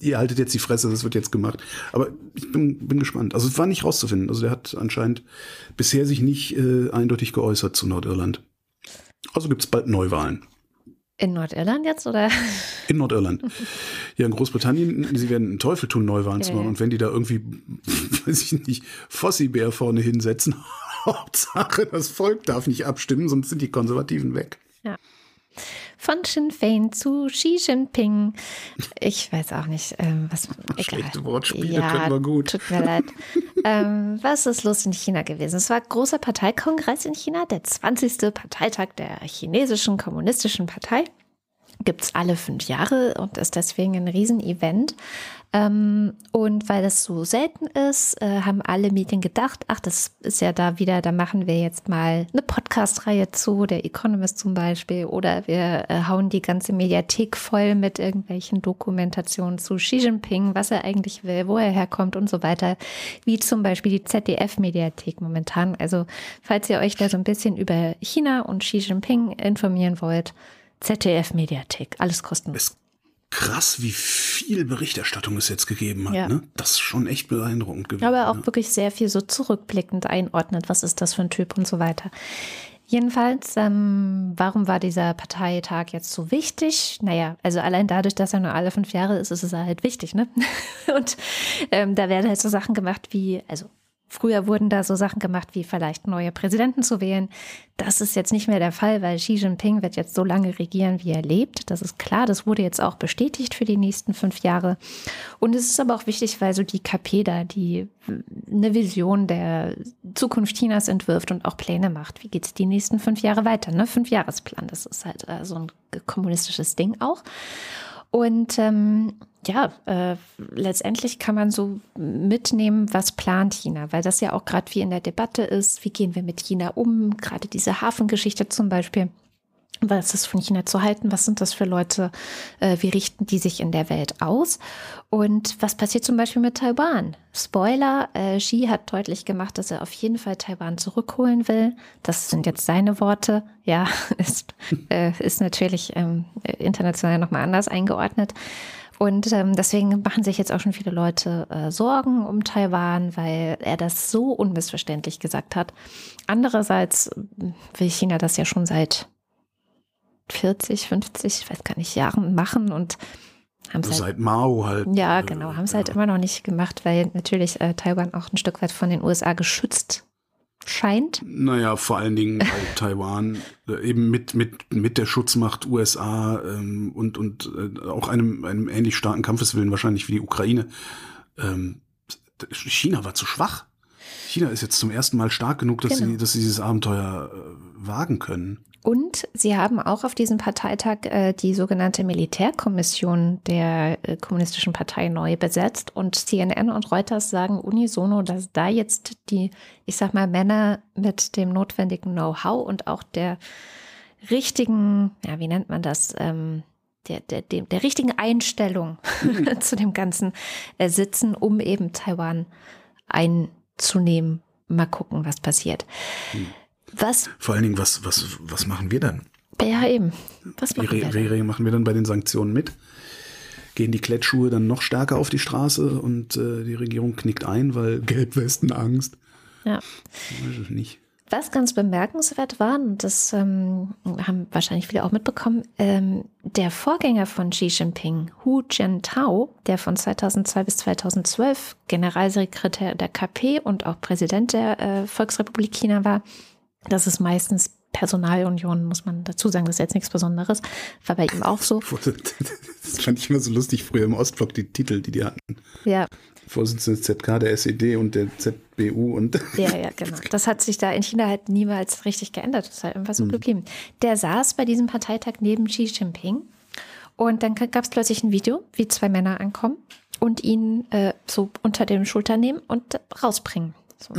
ihr haltet jetzt die Fresse, das wird jetzt gemacht. Aber ich bin, bin gespannt. Also es war nicht rauszufinden. Also der hat anscheinend bisher sich nicht äh, eindeutig geäußert zu Nordirland. Also gibt es bald Neuwahlen. In Nordirland jetzt oder? In Nordirland. Ja, in Großbritannien, sie werden einen Teufel tun, Neuwahlen zu machen. Und wenn die da irgendwie, weiß ich nicht, Fossi-Bär vorne hinsetzen, Hauptsache, das Volk darf nicht abstimmen, sonst sind die Konservativen weg. Ja. Von Sinn Fein zu Xi Jinping. Ich weiß auch nicht, ähm, was. Schlechte Wortspiele ja, können wir gut. Tut mir leid. ähm, was ist los in China gewesen? Es war großer Parteikongress in China, der 20. Parteitag der chinesischen kommunistischen Partei gibt es alle fünf Jahre und ist deswegen ein Riesenevent. Ähm, und weil das so selten ist, äh, haben alle Medien gedacht, ach, das ist ja da wieder, da machen wir jetzt mal eine Podcast-Reihe zu, der Economist zum Beispiel, oder wir äh, hauen die ganze Mediathek voll mit irgendwelchen Dokumentationen zu Xi Jinping, was er eigentlich will, wo er herkommt und so weiter, wie zum Beispiel die ZDF-Mediathek momentan. Also falls ihr euch da so ein bisschen über China und Xi Jinping informieren wollt, ZDF-Mediathek, alles kostenlos. Ist krass, wie viel Berichterstattung es jetzt gegeben hat. Ja. Ne? Das ist schon echt beeindruckend gewesen. Aber auch ja. wirklich sehr viel so zurückblickend einordnet, was ist das für ein Typ und so weiter. Jedenfalls, ähm, warum war dieser Parteitag jetzt so wichtig? Naja, also allein dadurch, dass er nur alle fünf Jahre ist, ist es halt wichtig, ne? Und ähm, da werden halt so Sachen gemacht wie, also Früher wurden da so Sachen gemacht, wie vielleicht neue Präsidenten zu wählen. Das ist jetzt nicht mehr der Fall, weil Xi Jinping wird jetzt so lange regieren, wie er lebt. Das ist klar. Das wurde jetzt auch bestätigt für die nächsten fünf Jahre. Und es ist aber auch wichtig, weil so die KP da, die eine Vision der Zukunft Chinas entwirft und auch Pläne macht. Wie geht es die nächsten fünf Jahre weiter? Ne? Fünfjahresplan, das ist halt äh, so ein kommunistisches Ding auch. Und ähm, ja, äh, letztendlich kann man so mitnehmen, was plant China, weil das ja auch gerade wie in der Debatte ist, wie gehen wir mit China um, gerade diese Hafengeschichte zum Beispiel. Was ist von China zu halten? Was sind das für Leute? Äh, wie richten die sich in der Welt aus? Und was passiert zum Beispiel mit Taiwan? Spoiler, äh, Xi hat deutlich gemacht, dass er auf jeden Fall Taiwan zurückholen will. Das sind jetzt seine Worte. Ja, ist, äh, ist natürlich ähm, international nochmal anders eingeordnet. Und ähm, deswegen machen sich jetzt auch schon viele Leute äh, Sorgen um Taiwan, weil er das so unmissverständlich gesagt hat. Andererseits will China das ja schon seit 40, 50, ich weiß gar nicht, Jahren machen und haben es halt, Seit Mao halt. Ja, genau, haben es halt immer noch nicht gemacht, weil natürlich äh, Taiwan auch ein Stück weit von den USA geschützt scheint. Naja, vor allen Dingen Taiwan äh, eben mit, mit, mit der Schutzmacht USA ähm, und, und äh, auch einem, einem ähnlich starken Kampfeswillen wahrscheinlich wie die Ukraine. Ähm, China war zu schwach. China ist jetzt zum ersten Mal stark genug, dass, Genau. sie, dass sie dieses Abenteuer äh, wagen können. Und sie haben auch auf diesem Parteitag äh, die sogenannte Militärkommission der äh, Kommunistischen Partei neu besetzt. Und CNN und Reuters sagen unisono, dass da jetzt die, ich sag mal, Männer mit dem notwendigen Know-how und auch der richtigen, ja, wie nennt man das, ähm, der, der, der, der richtigen Einstellung zu dem Ganzen äh, sitzen, um eben Taiwan einzunehmen. Mal gucken, was passiert. Was, Vor allen Dingen, was, was, was machen wir dann? ja eben, was Wie, machen wir re denn? re machen wir dann bei den Sanktionen mit? Gehen die Klettschuhe dann noch stärker auf die Straße und äh, die Regierung knickt ein, weil Gelbwestenangst? Ja. Weiß ich nicht. Was ganz bemerkenswert war, und das ähm, haben wahrscheinlich viele auch mitbekommen, ähm, der Vorgänger von Xi Jinping, Hu Jintao, der von 2002 bis 2012 Generalsekretär der KP und auch Präsident der äh, Volksrepublik China war, das ist meistens Personalunion, muss man dazu sagen, das ist jetzt nichts Besonderes, war bei ihm auch so. Das fand ich immer so lustig früher im Ostblock, die Titel, die die hatten. Ja, Vorsitzende ZK, der SED und der ZBU und Ja, ja, genau. Das hat sich da in China halt niemals richtig geändert. Das ist halt einfach so geblieben. Der saß bei diesem Parteitag neben Xi Jinping und dann gab es plötzlich ein Video, wie zwei Männer ankommen und ihn äh, so unter dem Schulter nehmen und rausbringen. So.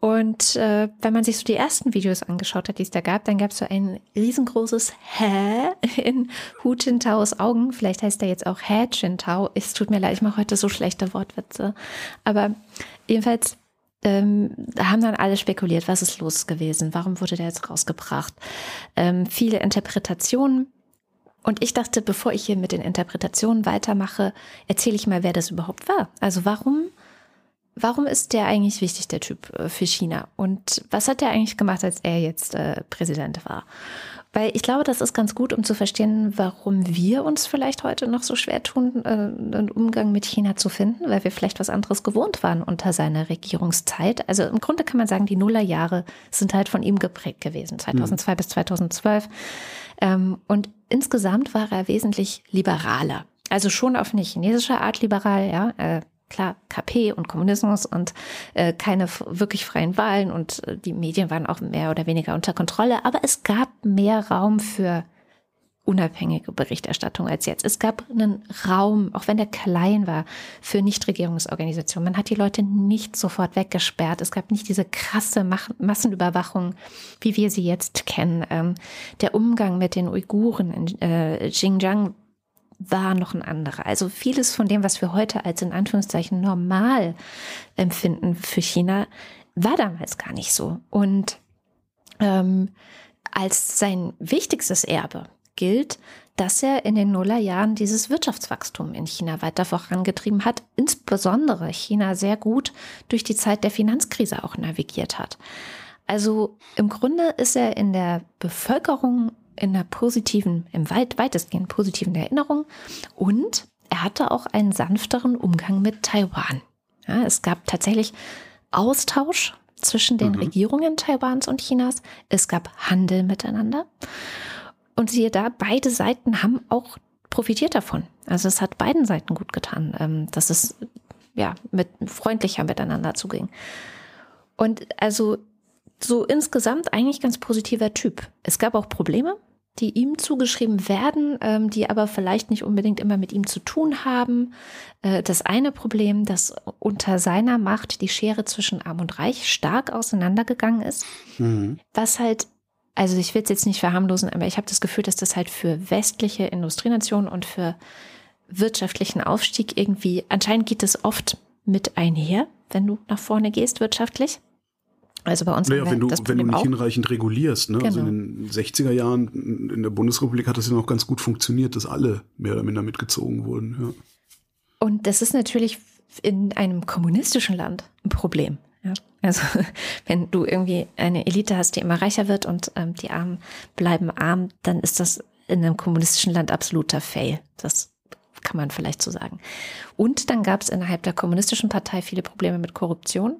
Und äh, wenn man sich so die ersten Videos angeschaut hat, die es da gab, dann gab es so ein riesengroßes Hä in Hu Jintaos Augen. Vielleicht heißt er jetzt auch Hä Jintao. Es tut mir leid, ich mache heute so schlechte Wortwitze. Aber jedenfalls ähm, haben dann alle spekuliert, was ist los gewesen, warum wurde der jetzt rausgebracht. Ähm, viele Interpretationen. Und ich dachte, bevor ich hier mit den Interpretationen weitermache, erzähle ich mal, wer das überhaupt war. Also warum, warum ist der eigentlich wichtig, der Typ äh, für China? Und was hat der eigentlich gemacht, als er jetzt äh, Präsident war? Weil ich glaube, das ist ganz gut, um zu verstehen, warum wir uns vielleicht heute noch so schwer tun, äh, einen Umgang mit China zu finden, weil wir vielleicht was anderes gewohnt waren unter seiner Regierungszeit. Also im Grunde kann man sagen, die Nullerjahre sind halt von ihm geprägt gewesen, 2002 bis 2012. Ähm, und insgesamt war er wesentlich liberaler. Also schon auf eine chinesische Art liberal, ja. Äh, klar, KP und Kommunismus und äh, keine wirklich freien Wahlen und äh, die Medien waren auch mehr oder weniger unter Kontrolle, aber es gab mehr Raum für unabhängige Berichterstattung als jetzt. Es gab einen Raum, auch wenn der klein war, für Nichtregierungsorganisationen. Man hat die Leute nicht sofort weggesperrt. Es gab nicht diese krasse Massenüberwachung, wie wir sie jetzt kennen. Ähm, der Umgang mit den Uiguren in äh, Xinjiang war noch ein anderer. Also vieles von dem, was wir heute als in Anführungszeichen normal empfinden für China, war damals gar nicht so. Und ähm, als sein wichtigstes Erbe gilt, dass er in den Nullerjahren dieses Wirtschaftswachstum in China weiter vorangetrieben hat, insbesondere China sehr gut durch die Zeit der Finanzkrise auch navigiert hat. Also im Grunde ist er in der Bevölkerung in einer positiven, im weit, weitestgehend positiven Erinnerung und er hatte auch einen sanfteren Umgang mit Taiwan. Ja, es gab tatsächlich Austausch zwischen den Regierungen Taiwans und Chinas. Es gab Handel miteinander. Und siehe da, beide Seiten haben auch profitiert davon. Also es hat beiden Seiten gut getan, ähm, dass es ja mit freundlicher miteinander zuging. Und also so insgesamt eigentlich ganz positiver Typ. Es gab auch Probleme, die ihm zugeschrieben werden, ähm, die aber vielleicht nicht unbedingt immer mit ihm zu tun haben. Äh, das eine Problem, dass unter seiner Macht die Schere zwischen Arm und Reich stark auseinandergegangen ist, was halt also ich will es jetzt nicht verharmlosen, aber ich habe das Gefühl, dass das halt für westliche Industrienationen und für wirtschaftlichen Aufstieg irgendwie, anscheinend geht es oft mit einher, wenn du nach vorne gehst wirtschaftlich. Also bei uns Naja, wenn du, wenn du nicht auch. hinreichend regulierst. Ne? Also Genau. in den 60er Jahren in der Bundesrepublik hat das ja noch ganz gut funktioniert, dass alle mehr oder minder mitgezogen wurden. Ja. Und das ist natürlich in einem kommunistischen Land ein Problem. Ja? Also wenn du irgendwie eine Elite hast, die immer reicher wird und ähm, die Armen bleiben arm, dann ist das in einem kommunistischen Land absoluter Fail. Das kann man vielleicht so sagen. Und dann gab es innerhalb der kommunistischen Partei viele Probleme mit Korruption.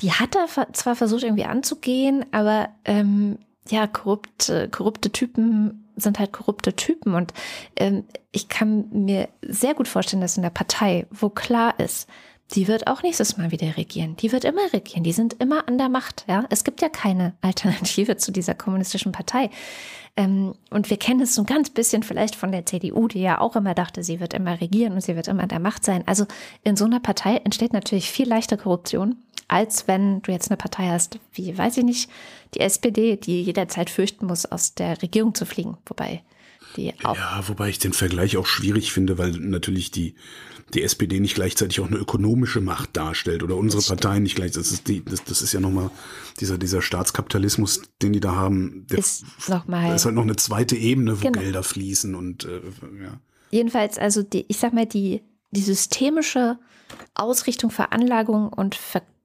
Die hat er zwar versucht irgendwie anzugehen, aber ähm, ja, korrupte, korrupte Typen sind halt korrupte Typen. Und ähm, ich kann mir sehr gut vorstellen, dass in der Partei, wo klar ist, die wird auch nächstes Mal wieder regieren. Die wird immer regieren. Die sind immer an der Macht. Ja, es gibt ja keine Alternative zu dieser kommunistischen Partei. Ähm, und wir kennen es so ein ganz bisschen vielleicht von der CDU, die ja auch immer dachte, sie wird immer regieren und sie wird immer an der Macht sein. Also in so einer Partei entsteht natürlich viel leichter Korruption, als wenn du jetzt eine Partei hast, wie, weiß ich nicht, die SPD, die jederzeit fürchten muss, aus der Regierung zu fliegen. Wobei die auch. Ja, wobei ich den Vergleich auch schwierig finde, weil natürlich die, die SPD nicht gleichzeitig auch eine ökonomische Macht darstellt oder unsere Parteien nicht gleich. Das ist, die, das, das ist ja nochmal dieser, dieser Staatskapitalismus, den die da haben. Der ist noch mal, da ist halt noch eine zweite Ebene, wo genau. Gelder fließen und äh, ja. Jedenfalls, also die, ich sag mal, die, die systemische Ausrichtung, Veranlagung und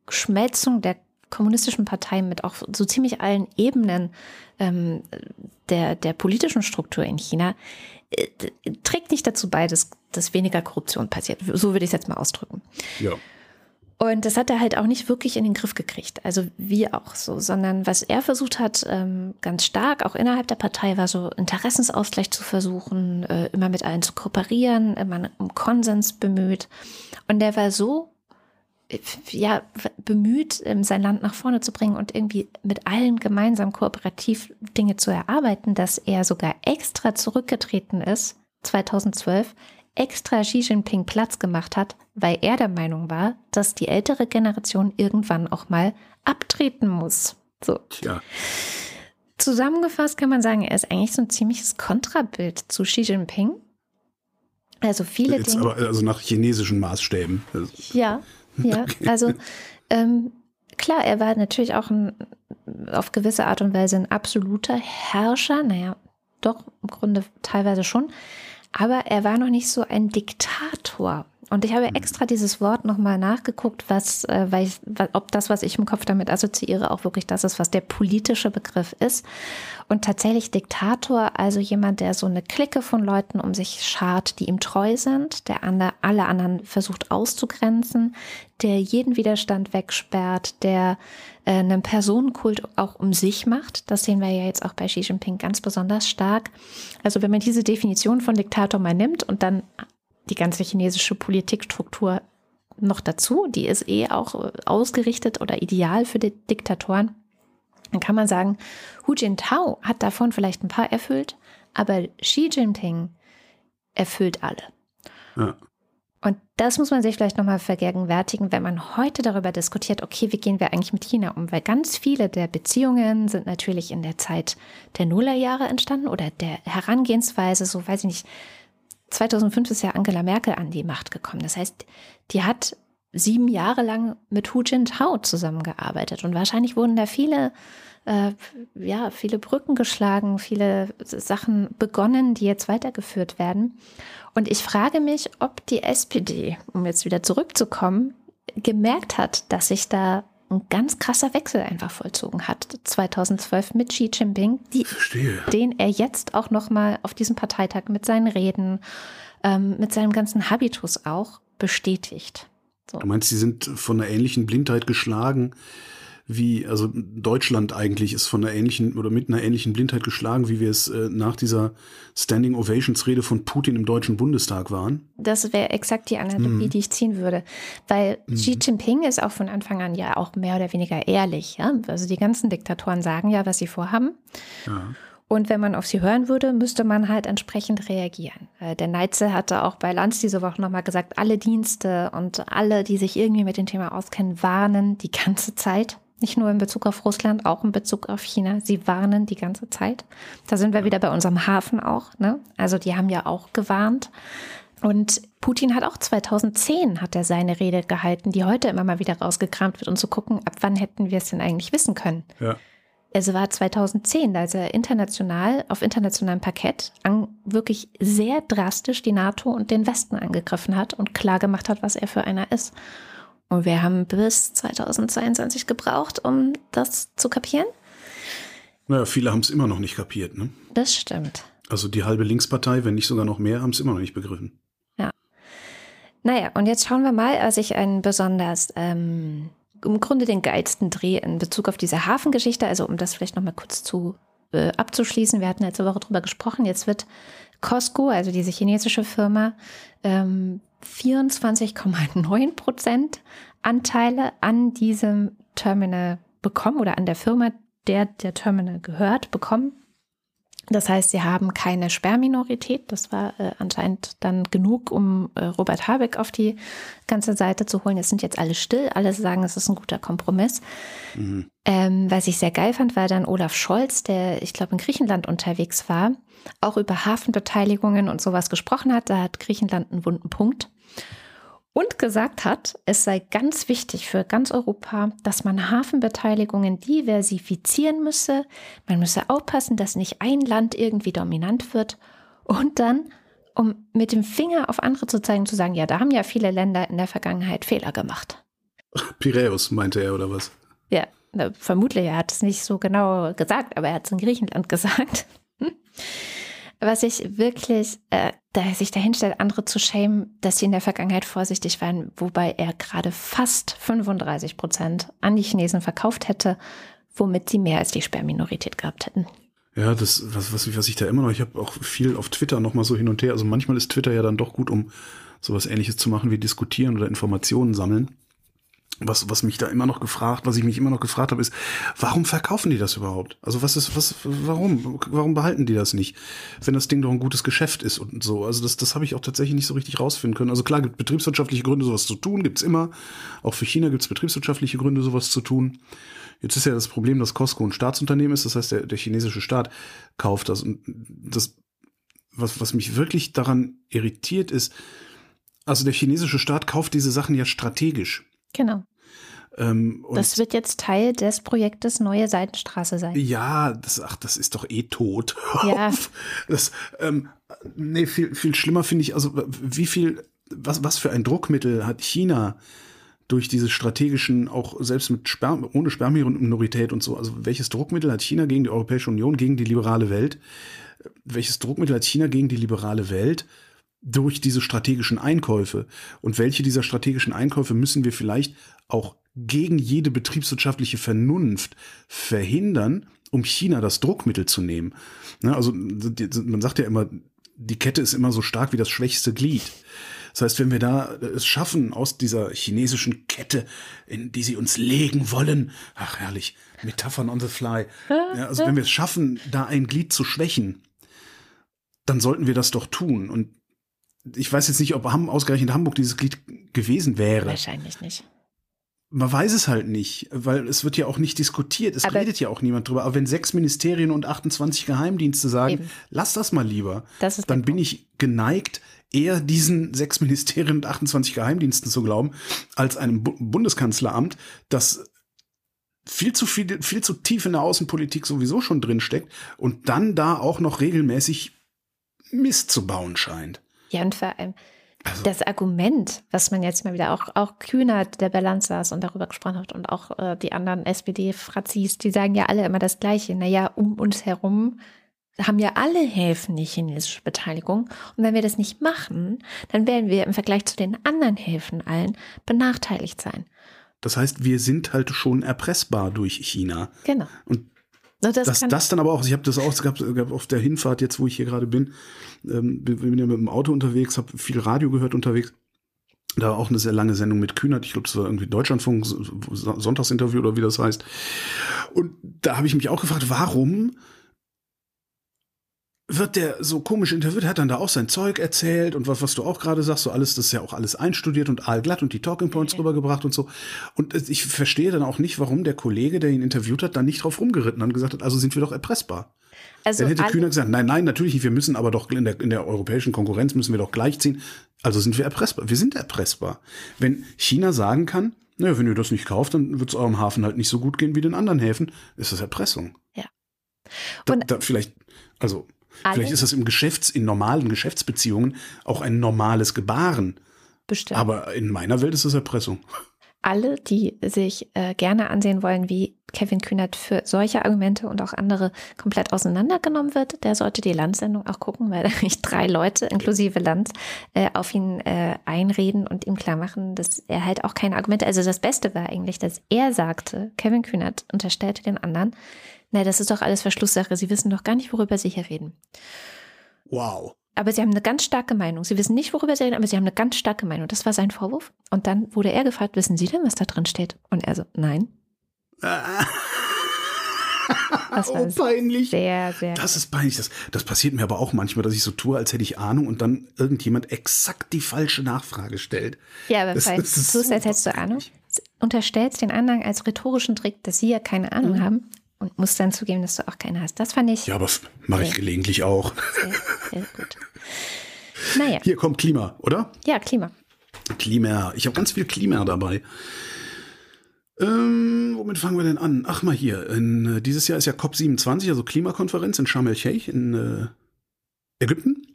Verschmelzung der kommunistischen Partei mit auch so ziemlich allen Ebenen ähm, der, der politischen Struktur in China äh, trägt nicht dazu bei, dass, dass weniger Korruption passiert. So würde ich es jetzt mal ausdrücken. Ja. Und das hat er halt auch nicht wirklich in den Griff gekriegt. Also wie auch so, sondern was er versucht hat, ähm, ganz stark, auch innerhalb der Partei, war so Interessensausgleich zu versuchen, äh, immer mit allen zu kooperieren, immer um Konsens bemüht. Und der war so ja, bemüht, ähm, sein Land nach vorne zu bringen und irgendwie mit allen gemeinsam kooperativ Dinge zu erarbeiten, dass er sogar extra zurückgetreten ist, 2012, extra Xi Jinping Platz gemacht hat, weil er der Meinung war, dass die ältere Generation irgendwann auch mal abtreten muss. So. Tja. Zusammengefasst kann man sagen, er ist eigentlich so ein ziemliches Kontrabild zu Xi Jinping. Also viele Jetzt Dinge. Aber also nach chinesischen Maßstäben. Ja, ja, also ähm, klar, er war natürlich auch ein, auf gewisse Art und Weise ein absoluter Herrscher. Naja, doch, im Grunde teilweise schon. Aber er war noch nicht so ein Diktator. Und ich habe mhm. extra dieses Wort nochmal nachgeguckt, was, äh, weil ich, ob das, was ich im Kopf damit assoziiere, auch wirklich das ist, was der politische Begriff ist. Und tatsächlich Diktator, also jemand, der so eine Clique von Leuten um sich schart, die ihm treu sind, der andere, alle anderen versucht auszugrenzen, der jeden Widerstand wegsperrt, der äh, einen Personenkult auch um sich macht. Das sehen wir ja jetzt auch bei Xi Jinping ganz besonders stark. Also wenn man diese Definition von Diktator mal nimmt und dann die ganze chinesische Politikstruktur noch dazu, die ist eh auch ausgerichtet oder ideal für die Diktatoren, dann kann man sagen, Hu Jintao hat davon vielleicht ein paar erfüllt, aber Xi Jinping erfüllt alle. Ja. Und das muss man sich vielleicht nochmal vergegenwärtigen, wenn man heute darüber diskutiert, okay, wie gehen wir eigentlich mit China um? Weil ganz viele der Beziehungen sind natürlich in der Zeit der Nullerjahre entstanden oder der Herangehensweise, so weiß ich nicht, 2005 ist ja Angela Merkel an die Macht gekommen. Das heißt, die hat sieben Jahre lang mit Hu Jintao zusammengearbeitet und wahrscheinlich wurden da viele, äh, ja, viele Brücken geschlagen, viele Sachen begonnen, die jetzt weitergeführt werden. Und ich frage mich, ob die SPD, um jetzt wieder zurückzukommen, gemerkt hat, dass sich da ein ganz krasser Wechsel einfach vollzogen hat 2012 mit Xi Jinping, die, den er jetzt auch noch mal auf diesem Parteitag mit seinen Reden, ähm, mit seinem ganzen Habitus auch bestätigt. So. Du meinst, sie sind von einer ähnlichen Blindheit geschlagen wie, also Deutschland eigentlich ist von einer ähnlichen oder mit einer ähnlichen Blindheit geschlagen, wie wir es äh, nach dieser Standing Ovations Rede von Putin im Deutschen Bundestag waren? Das wäre exakt die Analogie, mhm. die ich ziehen würde. Weil mhm. Xi Jinping ist auch von Anfang an ja auch mehr oder weniger ehrlich. Ja? Also die ganzen Diktatoren sagen ja, was sie vorhaben. Ja. Und wenn man auf sie hören würde, müsste man halt entsprechend reagieren. Äh, der Neitzel hatte auch bei Lanz diese Woche nochmal gesagt, alle Dienste und alle, die sich irgendwie mit dem Thema auskennen, warnen die ganze Zeit nicht nur in Bezug auf Russland, auch in Bezug auf China. Sie warnen die ganze Zeit. Da sind wir wieder bei unserem Hafen auch. Ne? Also die haben ja auch gewarnt. Und Putin hat auch 2010 hat er seine Rede gehalten, die heute immer mal wieder rausgekramt wird, um zu gucken, ab wann hätten wir es denn eigentlich wissen können. Ja. Es war 2010, als er international, auf internationalem Parkett an, wirklich sehr drastisch die NATO und den Westen angegriffen hat und klar gemacht hat, was er für einer ist. Und wir haben bis 2022 gebraucht, um das zu kapieren. Naja, viele haben es immer noch nicht kapiert, ne? Das stimmt. Also die halbe Linkspartei, wenn nicht sogar noch mehr, haben es immer noch nicht begriffen. Ja. Naja, und jetzt schauen wir mal, als ich einen besonders, ähm, im Grunde den geilsten Dreh in Bezug auf diese Hafengeschichte, also um das vielleicht nochmal kurz zu äh, abzuschließen. Wir hatten letzte Woche darüber gesprochen. Jetzt wird Costco, also diese chinesische Firma, ähm, 24,9 Prozent Anteile an diesem Terminal bekommen oder an der Firma, der der Terminal gehört, bekommen. Das heißt, sie haben keine Sperrminorität. Das war äh, anscheinend dann genug, um äh, Robert Habeck auf die ganze Seite zu holen. Jetzt sind jetzt alle still. Alle sagen, es ist ein guter Kompromiss. Mhm. Ähm, was ich sehr geil fand, war dann Olaf Scholz, der, ich glaube, in Griechenland unterwegs war, auch über Hafenbeteiligungen und sowas gesprochen hat. Da hat Griechenland einen wunden Punkt und gesagt hat, es sei ganz wichtig für ganz Europa, dass man Hafenbeteiligungen diversifizieren müsse. Man müsse aufpassen, dass nicht ein Land irgendwie dominant wird. Und dann, um mit dem Finger auf andere zu zeigen, zu sagen, ja, da haben ja viele Länder in der Vergangenheit Fehler gemacht. Piräus meinte er oder was? Ja, vermutlich. Er hat es nicht so genau gesagt, aber er hat es in Griechenland gesagt was ich wirklich, äh, da sich dahinstellt, andere zu schämen, dass sie in der Vergangenheit vorsichtig waren, wobei er gerade fast 35 Prozent an die Chinesen verkauft hätte, womit sie mehr als die Sperrminorität gehabt hätten. Ja, das, was, was, was ich da immer noch, ich habe auch viel auf Twitter noch mal so hin und her. Also manchmal ist Twitter ja dann doch gut, um sowas ähnliches zu machen wie diskutieren oder Informationen sammeln was, was mich da immer noch gefragt, was ich mich immer noch gefragt habe, ist, warum verkaufen die das überhaupt? Also was ist, was, warum, warum behalten die das nicht? Wenn das Ding doch ein gutes Geschäft ist und so. Also das, das habe ich auch tatsächlich nicht so richtig rausfinden können. Also klar, gibt betriebswirtschaftliche Gründe, sowas zu tun, gibt's immer. Auch für China gibt's betriebswirtschaftliche Gründe, sowas zu tun. Jetzt ist ja das Problem, dass Costco ein Staatsunternehmen ist, das heißt, der, der chinesische Staat kauft das. Und das, was, was mich wirklich daran irritiert, ist, also der chinesische Staat kauft diese Sachen ja strategisch. Genau. Ähm, das wird jetzt Teil des Projektes Neue Seitenstraße sein. Ja, das, ach, das ist doch eh tot. Ja. das, ähm, nee, viel, viel schlimmer finde ich, also wie viel, was, was für ein Druckmittel hat China durch diese strategischen, auch selbst mit Sperm, ohne Sperrminorität und so, also welches Druckmittel hat China gegen die Europäische Union, gegen die liberale Welt? Welches Druckmittel hat China gegen die liberale Welt? Durch diese strategischen Einkäufe. Und welche dieser strategischen Einkäufe müssen wir vielleicht auch gegen jede betriebswirtschaftliche Vernunft verhindern, um China das Druckmittel zu nehmen? Ne, also man sagt ja immer, die Kette ist immer so stark wie das schwächste Glied. Das heißt, wenn wir da es schaffen, aus dieser chinesischen Kette, in die sie uns legen wollen, ach herrlich, Metaphern on the fly, ja, also wenn wir es schaffen, da ein Glied zu schwächen, dann sollten wir das doch tun. Und ich weiß jetzt nicht, ob ausgerechnet Hamburg dieses Glied gewesen wäre. Wahrscheinlich nicht. Man weiß es halt nicht, weil es wird ja auch nicht diskutiert. Es aber redet ja auch niemand drüber. Aber wenn sechs Ministerien und 28 Geheimdienste sagen, eben. lass das mal lieber, das dann bin ich geneigt, eher diesen sechs Ministerien und 28 Geheimdiensten zu glauben, als einem Bu Bundeskanzleramt, das viel zu viel, viel zu tief in der Außenpolitik sowieso schon drinsteckt und dann da auch noch regelmäßig Mist zu bauen scheint. Ja, und vor allem also. das Argument, was man jetzt mal wieder auch, auch Kühnert, der Balance saß und darüber gesprochen hat und auch äh, die anderen SPD-Frazis, die sagen ja alle immer das Gleiche. Naja, um uns herum haben ja alle Häfen die chinesische Beteiligung. Und wenn wir das nicht machen, dann werden wir im Vergleich zu den anderen Häfen allen benachteiligt sein. Das heißt, wir sind halt schon erpressbar durch China. Genau. Und das, das, das dann aber auch, ich habe das auch gehabt, auf der Hinfahrt jetzt, wo ich hier gerade bin, ähm, bin ja mit dem Auto unterwegs, habe viel Radio gehört unterwegs. Da war auch eine sehr lange Sendung mit Kühnert. Ich glaube, das war irgendwie Deutschlandfunk, Sonntagsinterview oder wie das heißt. Und da habe ich mich auch gefragt, warum wird der so komisch interviewt, hat dann da auch sein Zeug erzählt und was, was du auch gerade sagst, so alles, das ist ja auch alles einstudiert und allglatt und die Talking Points okay. rübergebracht und so. Und ich verstehe dann auch nicht, warum der Kollege, der ihn interviewt hat, dann nicht drauf rumgeritten und gesagt hat, also sind wir doch erpressbar. Also dann hätte Kühner gesagt, nein, nein, natürlich nicht, wir müssen aber doch in der, in der europäischen Konkurrenz müssen wir doch gleichziehen. Also sind wir erpressbar. Wir sind erpressbar. Wenn China sagen kann, naja, wenn ihr das nicht kauft, dann wird es eurem Hafen halt nicht so gut gehen wie den anderen Häfen, ist das Erpressung. Ja. Und da, da vielleicht, also alle? Vielleicht ist das im Geschäfts-, in normalen Geschäftsbeziehungen auch ein normales Gebaren. Bestimmt. Aber in meiner Welt ist das Erpressung. Alle, die sich äh, gerne ansehen wollen, wie Kevin Kühnert für solche Argumente und auch andere komplett auseinandergenommen wird, der sollte die Landsendung auch gucken, weil da nicht drei Leute inklusive Lanz äh, auf ihn äh, einreden und ihm klar machen, dass er halt auch keine Argumente. Also das Beste war eigentlich, dass er sagte, Kevin Kühnert unterstellte den anderen, Na, das ist doch alles Verschlusssache. Sie wissen doch gar nicht, worüber Sie hier reden. Wow. Aber Sie haben eine ganz starke Meinung. Sie wissen nicht, worüber Sie reden, aber Sie haben eine ganz starke Meinung. Das war sein Vorwurf. Und dann wurde er gefragt, wissen Sie denn, was da drin steht? Und er so, nein. Das oh, peinlich. Sehr, sehr. Das ist peinlich. Das, das passiert mir aber auch manchmal, dass ich so tue, als hätte ich Ahnung und dann irgendjemand exakt die falsche Nachfrage stellt. Ja, aber Das- weil das du tust, als hättest du Ahnung, unterstellst den anderen als rhetorischen Trick, dass sie ja keine Ahnung Mhm. haben und musst dann zugeben, dass du auch keine hast. Das fand ich Ja, aber mache ich gelegentlich auch. sehr, sehr gut. Naja, Hier kommt Klima, oder? ja, Klima. Klima. Ich habe ganz viel Klima dabei. Ähm, womit fangen wir denn an? Ach mal hier. In, äh, dieses Jahr ist ja COP27, also Klimakonferenz in Sharm el-Sheikh in äh, Ägypten.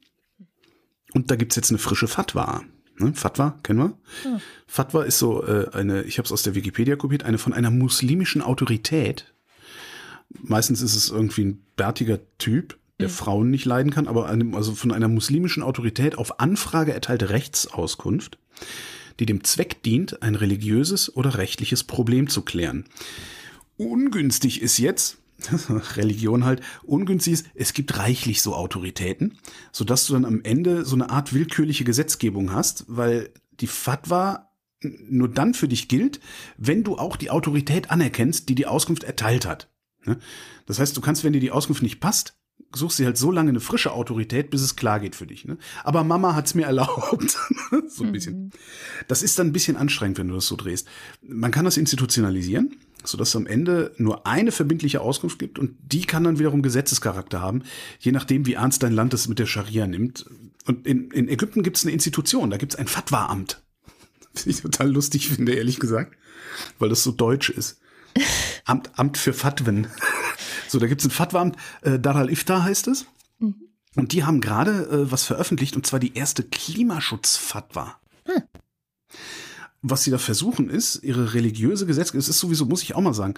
Und da gibt's jetzt eine frische Fatwa. Ne? Fatwa, kennen wir? Fatwa ist so äh, eine, ich habe es aus der Wikipedia kopiert, eine von einer muslimischen Autorität. Meistens ist es irgendwie ein bärtiger Typ, der Frauen nicht leiden kann, aber einem, also von einer muslimischen Autorität auf Anfrage erteilte Rechtsauskunft, die dem Zweck dient, ein religiöses oder rechtliches Problem zu klären. Ungünstig ist jetzt, Religion halt, ungünstig ist, es gibt reichlich so Autoritäten, sodass du dann am Ende so eine Art willkürliche Gesetzgebung hast, weil die Fatwa nur dann für dich gilt, wenn du auch die Autorität anerkennst, die die Auskunft erteilt hat. Ne? Das heißt, du kannst, wenn dir die Auskunft nicht passt, suchst dir halt so lange eine frische Autorität, bis es klar geht für dich. Ne? Aber Mama hat's mir erlaubt. so ein bisschen. Das ist dann ein bisschen anstrengend, wenn du das so drehst. Man kann das institutionalisieren, sodass es am Ende nur eine verbindliche Auskunft gibt und die kann dann wiederum Gesetzescharakter haben, je nachdem, wie ernst dein Land es mit der Scharia nimmt. Und in, in Ägypten gibt es eine Institution, da gibt es ein Fatwa-Amt. Was ich total lustig finde, ehrlich gesagt, weil das so deutsch ist. Amt, Amt für Fatwen. So, da gibt es ein Fatwa-Amt, äh, Dar al-Iftar heißt es. Und die haben gerade äh, was veröffentlicht, und zwar die erste Klimaschutz-Fatwa. Was sie da versuchen ist, ihre religiöse Gesetzgebung, es ist sowieso, muss ich auch mal sagen,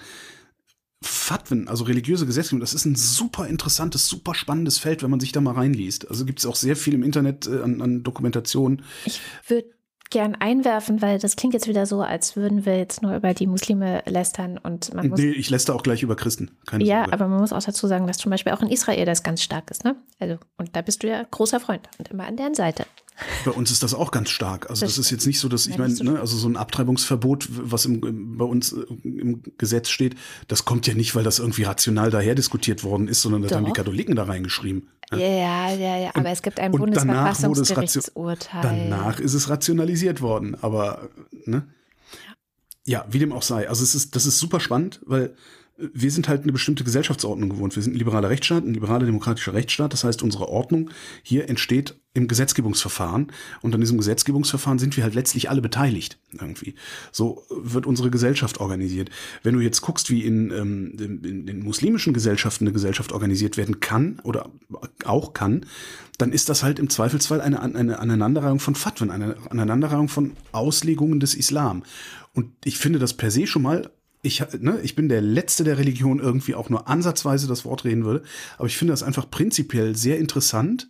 Fatwen, also religiöse Gesetzgebung, das ist ein super interessantes, super spannendes Feld, wenn man sich da mal reinliest. Also gibt es auch sehr viel im Internet äh, an, an Dokumentationen. Ich würde gern einwerfen, weil das klingt jetzt wieder so, als würden wir jetzt nur über die Muslime lästern und man muss Nee, ich lässt da auch gleich über Christen. Keine Ja, Sorge. aber man muss auch dazu sagen, dass zum Beispiel auch in Israel das ganz stark ist, ne? Also, und da bist du ja großer Freund und immer an deren Seite. Bei uns ist das auch ganz stark. Also Das das, ist jetzt nicht so, dass ich meine, ne, also so ein Abtreibungsverbot, was im, im, bei uns äh, im Gesetz steht, das kommt ja nicht, weil das irgendwie rational daher diskutiert worden ist, sondern das haben die Doch. Katholiken da reingeschrieben. Ja, ja, ja, ja. aber es gibt ein und Bundesverfassungsgerichtsurteil. Danach ist es rationalisiert worden, aber ne? Ja, wie dem auch sei. Also es ist, das ist super spannend, weil wir sind halt eine bestimmte Gesellschaftsordnung gewohnt. Wir sind ein liberaler Rechtsstaat, ein liberaler demokratischer Rechtsstaat. Das heißt, unsere Ordnung hier entsteht im Gesetzgebungsverfahren. Und an diesem Gesetzgebungsverfahren sind wir halt letztlich alle beteiligt. Irgendwie. So wird unsere Gesellschaft organisiert. Wenn du jetzt guckst, wie in, ähm, in, den muslimischen Gesellschaften eine Gesellschaft organisiert werden kann oder auch kann, dann ist das halt im Zweifelsfall eine, eine Aneinanderreihung von Fatwen, eine Aneinanderreihung von Auslegungen des Islam. Und ich finde das per se schon mal ich, ne, ich bin der Letzte, der Religion irgendwie auch nur ansatzweise das Wort reden würde, aber ich finde das einfach prinzipiell sehr interessant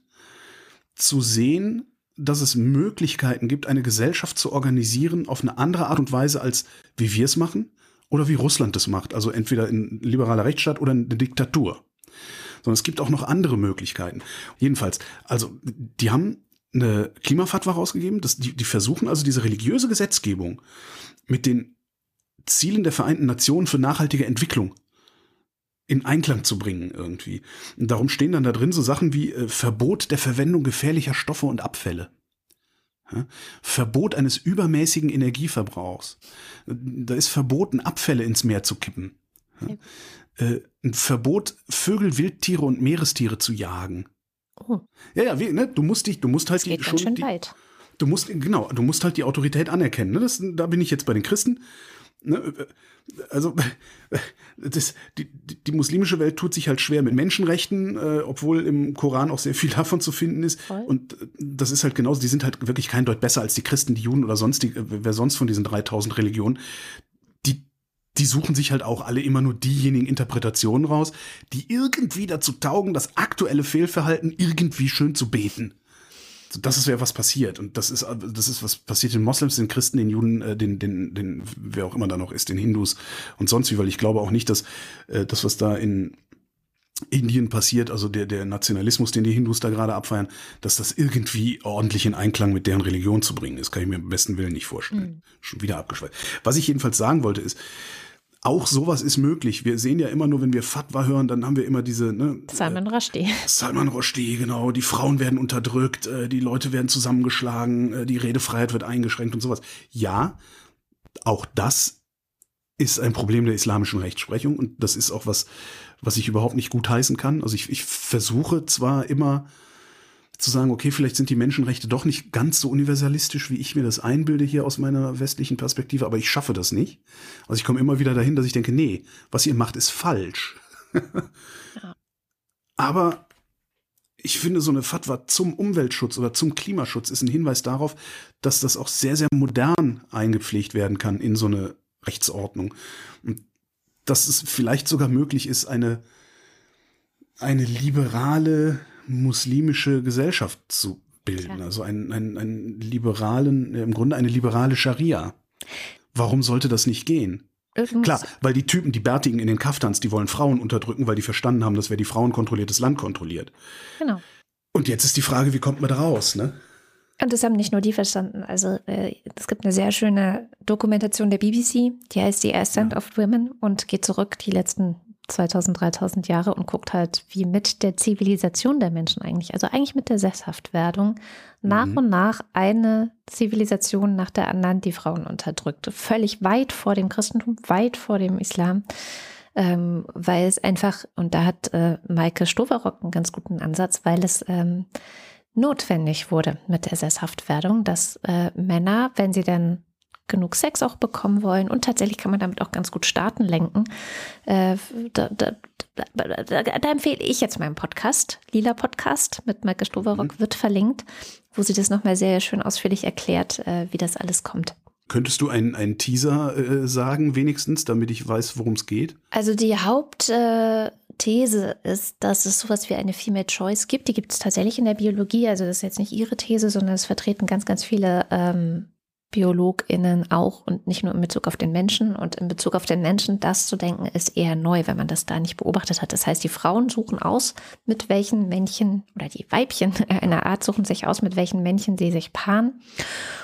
zu sehen, dass es Möglichkeiten gibt, eine Gesellschaft zu organisieren auf eine andere Art und Weise, als wie wir es machen oder wie Russland das macht. Also entweder in liberaler Rechtsstaat oder in der Diktatur. Sondern es gibt auch noch andere Möglichkeiten. Jedenfalls, also die haben eine Klimafatwa rausgegeben, dass die, die versuchen also diese religiöse Gesetzgebung mit den Zielen der Vereinten Nationen für nachhaltige Entwicklung in Einklang zu bringen irgendwie. Und darum stehen dann da drin so Sachen wie äh, Verbot der Verwendung gefährlicher Stoffe und Abfälle. Ja? Verbot eines übermäßigen Energieverbrauchs. Da ist verboten, Abfälle ins Meer zu kippen. Ja? Äh, ein Verbot, Vögel, Wildtiere und Meerestiere zu jagen. Oh. Ja, ja, wie, ne? du musst dich, du musst halt Das geht die, die, weit. Du musst, genau, du musst halt die Autorität anerkennen. Ne? Das, da bin ich jetzt bei den Christen. Ne? Also, das, die, die, muslimische Welt tut sich halt schwer mit Menschenrechten, äh, obwohl im Koran auch sehr viel davon zu finden ist. Voll. Und äh, das ist halt genauso, die sind halt wirklich kein Deut besser als die Christen, die Juden oder sonst, die, wer sonst von diesen 3000 Religionen. Die, die suchen sich halt auch alle immer nur diejenigen Interpretationen raus, die irgendwie dazu taugen, das aktuelle Fehlverhalten irgendwie schön zu beten. Das ist ja was passiert. Und das ist, das ist was passiert den Moslems, den Christen, den Juden, äh, den, den, den, wer auch immer da noch ist, den Hindus und sonst wie, weil ich glaube auch nicht, dass äh, das, was da in Indien passiert, also der, der Nationalismus, den die Hindus da gerade abfeiern, dass das irgendwie ordentlich in Einklang mit deren Religion zu bringen ist, kann ich mir am besten Willen nicht vorstellen. Mhm. Schon wieder abgeschweift. Was ich jedenfalls sagen wollte ist, auch sowas ist möglich. Wir sehen ja immer nur, wenn wir Fatwa hören, dann haben wir immer diese. Ne, Salman Rushdie. Salman Rushdie, genau. Die Frauen werden unterdrückt, äh, die Leute werden zusammengeschlagen, äh, die Redefreiheit wird eingeschränkt und sowas. Ja, auch das ist ein Problem der islamischen Rechtsprechung und das ist auch was, was ich überhaupt nicht gutheißen kann. Also ich, ich versuche zwar immer zu sagen, okay, vielleicht sind die Menschenrechte doch nicht ganz so universalistisch, wie ich mir das einbilde hier aus meiner westlichen Perspektive, aber ich schaffe das nicht. Also ich komme immer wieder dahin, dass ich denke, nee, was ihr macht, ist falsch. ja. Aber ich finde, so eine Fatwa zum Umweltschutz oder zum Klimaschutz ist ein Hinweis darauf, dass das auch sehr, sehr modern eingepflegt werden kann in so eine Rechtsordnung. Und dass es vielleicht sogar möglich ist, eine, eine liberale muslimische Gesellschaft zu bilden. Ja. Also einen, einen, einen liberalen, im Grunde eine liberale Scharia. Warum sollte das nicht gehen? Klar, weil die Typen, die Bärtigen in den Kaftans, die wollen Frauen unterdrücken, weil die verstanden haben, dass wer die Frauen kontrolliert, das Land kontrolliert. Genau. Und jetzt ist die Frage, wie kommt man da raus, ne? Und das haben nicht nur die verstanden. Also äh, es gibt eine sehr schöne Dokumentation der BBC, die heißt The Ascent ja. of Women und geht zurück die letzten 2000, 3000 Jahre und guckt halt, wie mit der Zivilisation der Menschen eigentlich, also eigentlich mit der Sesshaftwerdung, nach mhm. und nach eine Zivilisation nach der anderen die Frauen unterdrückte. Völlig weit vor dem Christentum, weit vor dem Islam. Ähm, weil es einfach, und da hat äh, Maike Stoverock einen ganz guten Ansatz, weil es ähm, notwendig wurde mit der Sesshaftwerdung, dass äh, Männer, wenn sie dann genug Sex auch bekommen wollen und tatsächlich kann man damit auch ganz gut Staaten lenken. Äh, da, da, da, da, empfehle ich jetzt meinen Podcast, Lila Podcast mit Maike Stoverock, mhm. wird verlinkt, wo sie das nochmal sehr schön ausführlich erklärt, äh, wie das alles kommt. Könntest du einen, einen Teaser äh, sagen, wenigstens, damit ich weiß, worum es geht? Also die Hauptthese äh, ist, dass es sowas wie eine Female Choice gibt. Die gibt es tatsächlich in der Biologie. Also das ist jetzt nicht ihre These, sondern es vertreten ganz, ganz viele ähm, BiologInnen auch und nicht nur in Bezug auf den Menschen. Und in Bezug auf den Menschen, das zu denken, ist eher neu, wenn man das da nicht beobachtet hat. Das heißt, die Frauen suchen aus, mit welchen Männchen oder die Weibchen einer Art suchen sich aus, mit welchen Männchen sie sich paaren.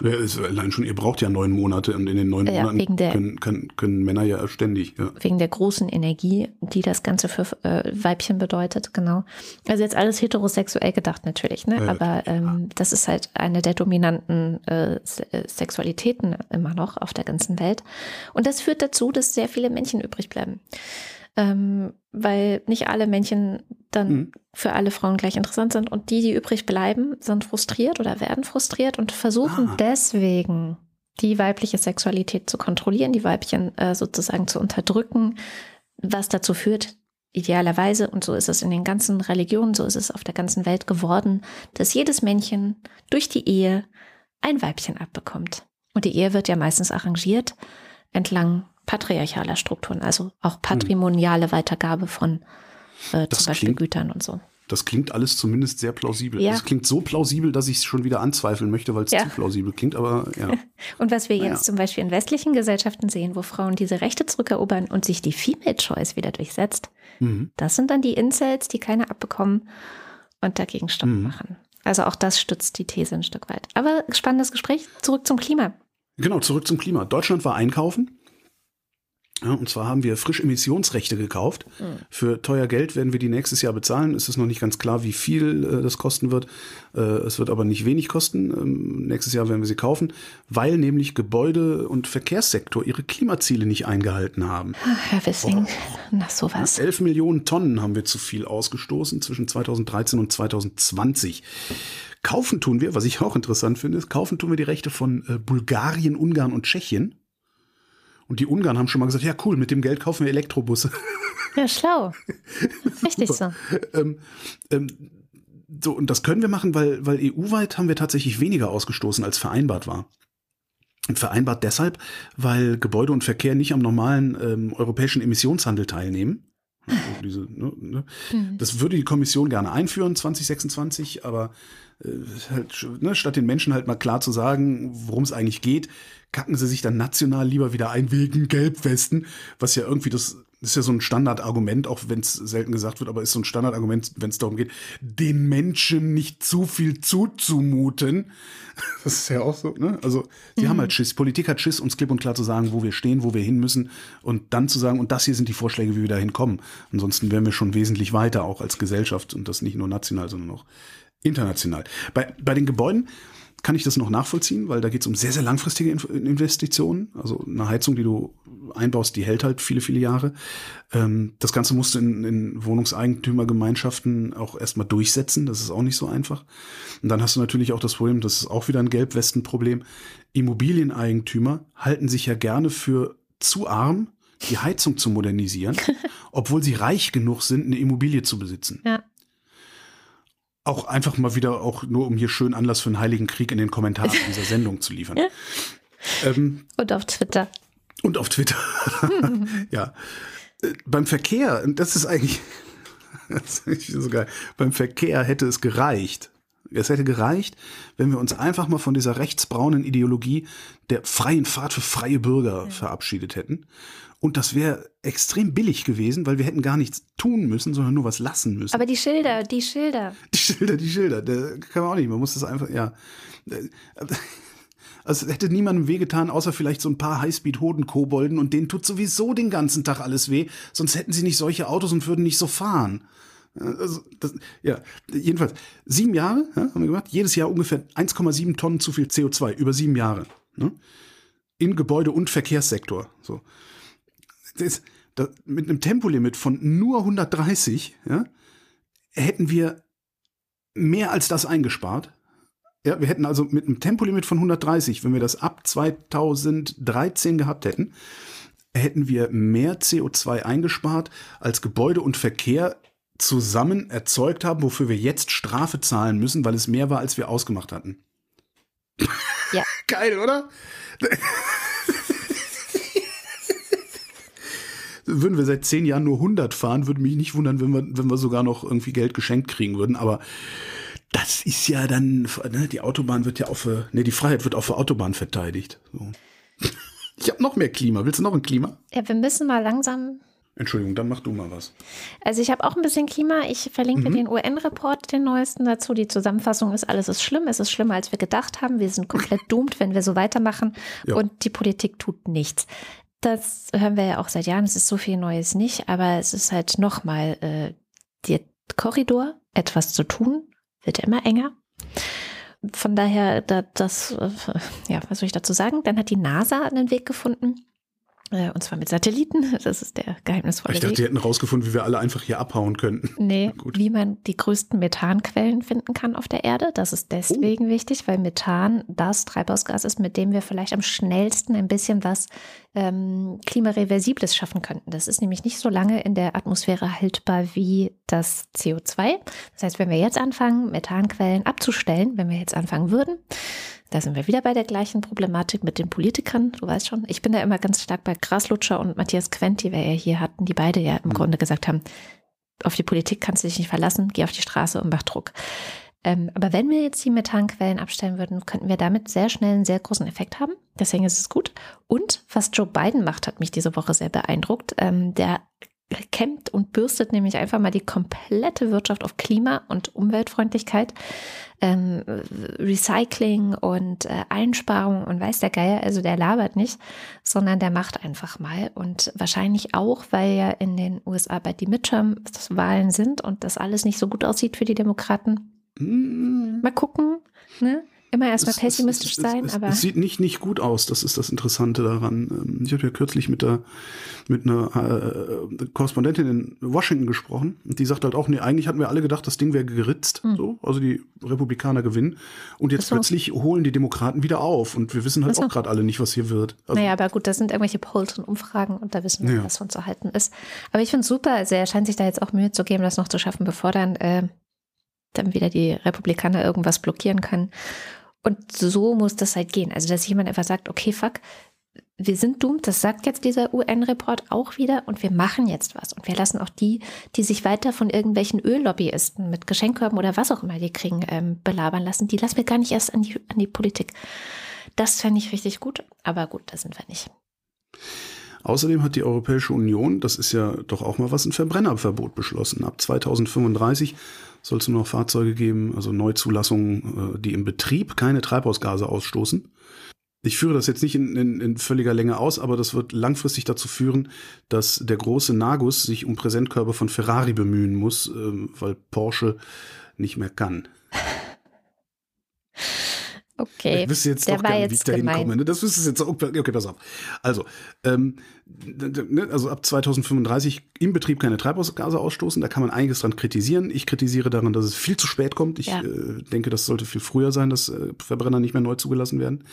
Ja, ist allein schon, ihr braucht ja neun Monate und in den neun ja, Monaten der, können, können, können, Männer ja ständig. Ja. Wegen der großen Energie, die das Ganze für äh, Weibchen bedeutet, genau. Also jetzt alles heterosexuell gedacht natürlich, ne? Aber ähm, das ist halt eine der dominanten äh, Sex Sexualitäten immer noch auf der ganzen Welt. Und das führt dazu, dass sehr viele Männchen übrig bleiben. Ähm, weil nicht alle Männchen dann mhm. für alle Frauen gleich interessant sind. Und die, die übrig bleiben, sind frustriert oder werden frustriert und versuchen ah. deswegen die weibliche Sexualität zu kontrollieren, die Weibchen äh, sozusagen zu unterdrücken, was dazu führt, idealerweise, und so ist es in den ganzen Religionen, so ist es auf der ganzen Welt geworden, dass jedes Männchen durch die Ehe ein Weibchen abbekommt. Und die Ehe wird ja meistens arrangiert entlang patriarchaler Strukturen, also auch patrimoniale Weitergabe von äh, zum Beispiel klingt, Gütern und so. Das klingt alles zumindest sehr plausibel. Ja. Das klingt so plausibel, dass ich es schon wieder anzweifeln möchte, weil es ja. zu plausibel klingt, aber ja. und was wir naja. jetzt zum Beispiel in westlichen Gesellschaften sehen, wo Frauen diese Rechte zurückerobern und sich die Female Choice wieder durchsetzt, mhm. das sind dann die Incels, die keine abbekommen und dagegen Stopp mhm. machen. Also auch das stützt die These ein Stück weit. Aber spannendes Gespräch. Zurück zum Klima. Genau, zurück zum Klima. Deutschland war einkaufen. Ja, und zwar haben wir frisch Emissionsrechte gekauft. Mhm. Für teuer Geld werden wir die nächstes Jahr bezahlen. Es ist noch nicht ganz klar, wie viel äh, das kosten wird. Äh, es wird aber nicht wenig kosten. Ähm, nächstes Jahr werden wir sie kaufen, weil nämlich Gebäude- und Verkehrssektor ihre Klimaziele nicht eingehalten haben. Ach, Herr Wissing, oh. na sowas. Ja, 11 Millionen Tonnen haben wir zu viel ausgestoßen zwischen 2013 und 2020. Kaufen tun wir, was ich auch interessant finde, ist, kaufen tun wir die Rechte von äh, Bulgarien, Ungarn und Tschechien. Und die Ungarn haben schon mal gesagt, ja cool, mit dem Geld kaufen wir Elektrobusse. Ja, schlau. Richtig so. Ähm, ähm, so, und das können wir machen, weil, weil EU-weit haben wir tatsächlich weniger ausgestoßen, als vereinbart war. Und vereinbart deshalb, weil Gebäude und Verkehr nicht am normalen ähm, europäischen Emissionshandel teilnehmen. Also diese, ne, ne. Mhm. Das würde die Kommission gerne einführen, 2026, aber halt, ne, statt den Menschen halt mal klar zu sagen, worum es eigentlich geht, kacken sie sich dann national lieber wieder ein wegen Gelbwesten, was ja irgendwie das ist ja so ein Standardargument, auch wenn es selten gesagt wird, aber ist so ein Standardargument, wenn es darum geht, den Menschen nicht zu viel zuzumuten. Das ist ja auch so, ne? Also, sie mhm. haben halt Schiss. Politik hat Schiss, uns klipp und klar zu sagen, wo wir stehen, wo wir hin müssen und dann zu sagen, und das hier sind die Vorschläge, wie wir da hinkommen. Ansonsten wären wir schon wesentlich weiter, auch als Gesellschaft und das nicht nur national, sondern auch international. Bei, bei den Gebäuden, kann ich das noch nachvollziehen, weil da geht es um sehr, sehr langfristige Investitionen. Also eine Heizung, die du einbaust, die hält halt viele, viele Jahre. Ähm, das Ganze musst du in, in Wohnungseigentümergemeinschaften auch erstmal durchsetzen. Das ist auch nicht so einfach. Und dann hast du natürlich auch das Problem, das ist auch wieder ein Gelbwesten-Problem. Immobilieneigentümer halten sich ja gerne für zu arm, die Heizung zu modernisieren, obwohl sie reich genug sind, eine Immobilie zu besitzen. Ja auch einfach mal wieder, auch nur um hier schön Anlass für einen heiligen Krieg in den Kommentaren dieser Sendung zu liefern. Ähm, und auf Twitter. Und auf Twitter. ja. Äh, beim Verkehr, und das ist eigentlich, das ist so geil, beim Verkehr hätte es gereicht. Es hätte gereicht, wenn wir uns einfach mal von dieser rechtsbraunen Ideologie der freien Fahrt für freie Bürger ja. verabschiedet hätten und das wäre extrem billig gewesen, weil wir hätten gar nichts tun müssen, sondern nur was lassen müssen. Aber die Schilder, die Schilder. Die Schilder, die Schilder. Da kann man auch nicht. Man muss das einfach, ja. Also hätte niemandem wehgetan, außer vielleicht so ein paar Highspeed-Hoden-Kobolden und denen tut sowieso den ganzen Tag alles weh, sonst hätten sie nicht solche Autos und würden nicht so fahren. Also, das, ja, jedenfalls, sieben Jahre ja, haben wir gemacht, jedes Jahr ungefähr 1,7 Tonnen zu viel CO2, über sieben Jahre. Ne? In Gebäude- und Verkehrssektor. So das, das, mit einem Tempolimit von nur 130 ja, hätten wir mehr als das eingespart. Ja, wir hätten also mit einem Tempolimit von 130, wenn wir das ab 2013 gehabt hätten, hätten wir mehr CO2 eingespart, als Gebäude und Verkehr zusammen erzeugt haben, wofür wir jetzt Strafe zahlen müssen, weil es mehr war, als wir ausgemacht hatten. Ja. Geil, oder? Würden wir seit zehn Jahren nur 100 fahren, würde mich nicht wundern, wenn wir, wenn wir sogar noch irgendwie Geld geschenkt kriegen würden. Aber das ist ja dann, ne, die Autobahn wird ja auf, ne, die Freiheit wird auf der Autobahn verteidigt. So. Ich habe noch mehr Klima. Willst du noch ein Klima? Ja, wir müssen mal langsam Entschuldigung, dann mach du mal was. Also ich habe auch ein bisschen Klima. Ich verlinke mhm. den UN-Report, den neuesten dazu. Die Zusammenfassung ist, alles ist schlimm. Es ist schlimmer, als wir gedacht haben. Wir sind komplett doomed, wenn wir so weitermachen. Ja. Und die Politik tut nichts. Das hören wir ja auch seit Jahren. Es ist so viel Neues nicht, aber es ist halt nochmal äh, der Korridor, etwas zu tun, wird immer enger. Von daher, da, das, äh, ja, was soll ich dazu sagen? Dann hat die NASA einen Weg gefunden, und zwar mit Satelliten. Das ist der geheimnisvolle Ich dachte, Weg. die hätten rausgefunden, wie wir alle einfach hier abhauen könnten. Nee, wie man die größten Methanquellen finden kann auf der Erde. Das ist deswegen oh. wichtig, weil Methan das Treibhausgas ist, mit dem wir vielleicht am schnellsten ein bisschen was ähm, Klimareversibles schaffen könnten. Das ist nämlich nicht so lange in der Atmosphäre haltbar wie das CO2. Das heißt, wenn wir jetzt anfangen, Methanquellen abzustellen, wenn wir jetzt anfangen würden, da sind wir wieder bei der gleichen Problematik mit den Politikern. Du weißt schon, ich bin da immer ganz stark bei Graslutscher und Matthias Quent, die wir ja hier hatten, die beide ja im mhm. Grunde gesagt haben, auf die Politik kannst du dich nicht verlassen, geh auf die Straße und mach Druck. Ähm, aber wenn wir jetzt die Methanquellen abstellen würden, könnten wir damit sehr schnell einen sehr großen Effekt haben. Deswegen ist es gut. Und was Joe Biden macht, hat mich diese Woche sehr beeindruckt. Ähm, der kämmt und bürstet nämlich einfach mal die komplette Wirtschaft auf Klima- und Umweltfreundlichkeit, ähm, Recycling und äh, Einsparung und weiß der Geier, also der labert nicht, sondern der macht einfach mal. Und wahrscheinlich auch, weil ja in den USA bei die Midterm-Wahlen sind und das alles nicht so gut aussieht für die Demokraten. Mm. Mal gucken, ne? Immer erstmal pessimistisch es, es, sein, es, aber. Es sieht nicht, nicht gut aus, das ist das Interessante daran. Ähm, ich habe ja kürzlich mit, der, mit einer äh, Korrespondentin in Washington gesprochen und die sagt halt auch, nee, eigentlich hatten wir alle gedacht, das Ding wäre geritzt, mhm. so, also die Republikaner gewinnen. Und jetzt so. plötzlich holen die Demokraten wieder auf und wir wissen halt so. auch gerade alle nicht, was hier wird. Also, naja, aber gut, das sind irgendwelche Polls und Umfragen und da wissen wir, ja. was von zu halten ist. Aber ich finde es super, also er scheint sich da jetzt auch Mühe zu geben, das noch zu schaffen, bevor dann, äh, dann wieder die Republikaner irgendwas blockieren können. Und so muss das halt gehen. Also, dass jemand einfach sagt, okay, fuck, wir sind doomed, das sagt jetzt dieser UN-Report auch wieder und wir machen jetzt was. Und wir lassen auch die, die sich weiter von irgendwelchen Öllobbyisten mit Geschenkkörben oder was auch immer die kriegen, ähm, belabern lassen, die lassen wir gar nicht erst an die, an die Politik. Das fände ich richtig gut, aber gut, da sind wir nicht. Außerdem hat die Europäische Union, das ist ja doch auch mal was, ein Verbrennerverbot beschlossen. Ab 2035 soll es nur noch Fahrzeuge geben, also Neuzulassungen, äh, die im Betrieb keine Treibhausgase ausstoßen. Ich führe das jetzt nicht in, in, in, völliger Länge aus, aber das wird langfristig dazu führen, dass der große Nagus sich um Präsentkörper von Ferrari bemühen muss, ähm, weil Porsche nicht mehr kann. Okay. Ich wüsste jetzt der doch gerne, wie ich da hinkomme. Ne? Das wüsste jetzt. Okay, okay, pass auf. Also, ähm, ne, also ab 2035 im Betrieb keine Treibhausgase ausstoßen. Da kann man einiges dran kritisieren. Ich kritisiere daran, dass es viel zu spät kommt. Ich ja. äh, denke, das sollte viel früher sein, dass äh, Verbrenner nicht mehr neu zugelassen werden.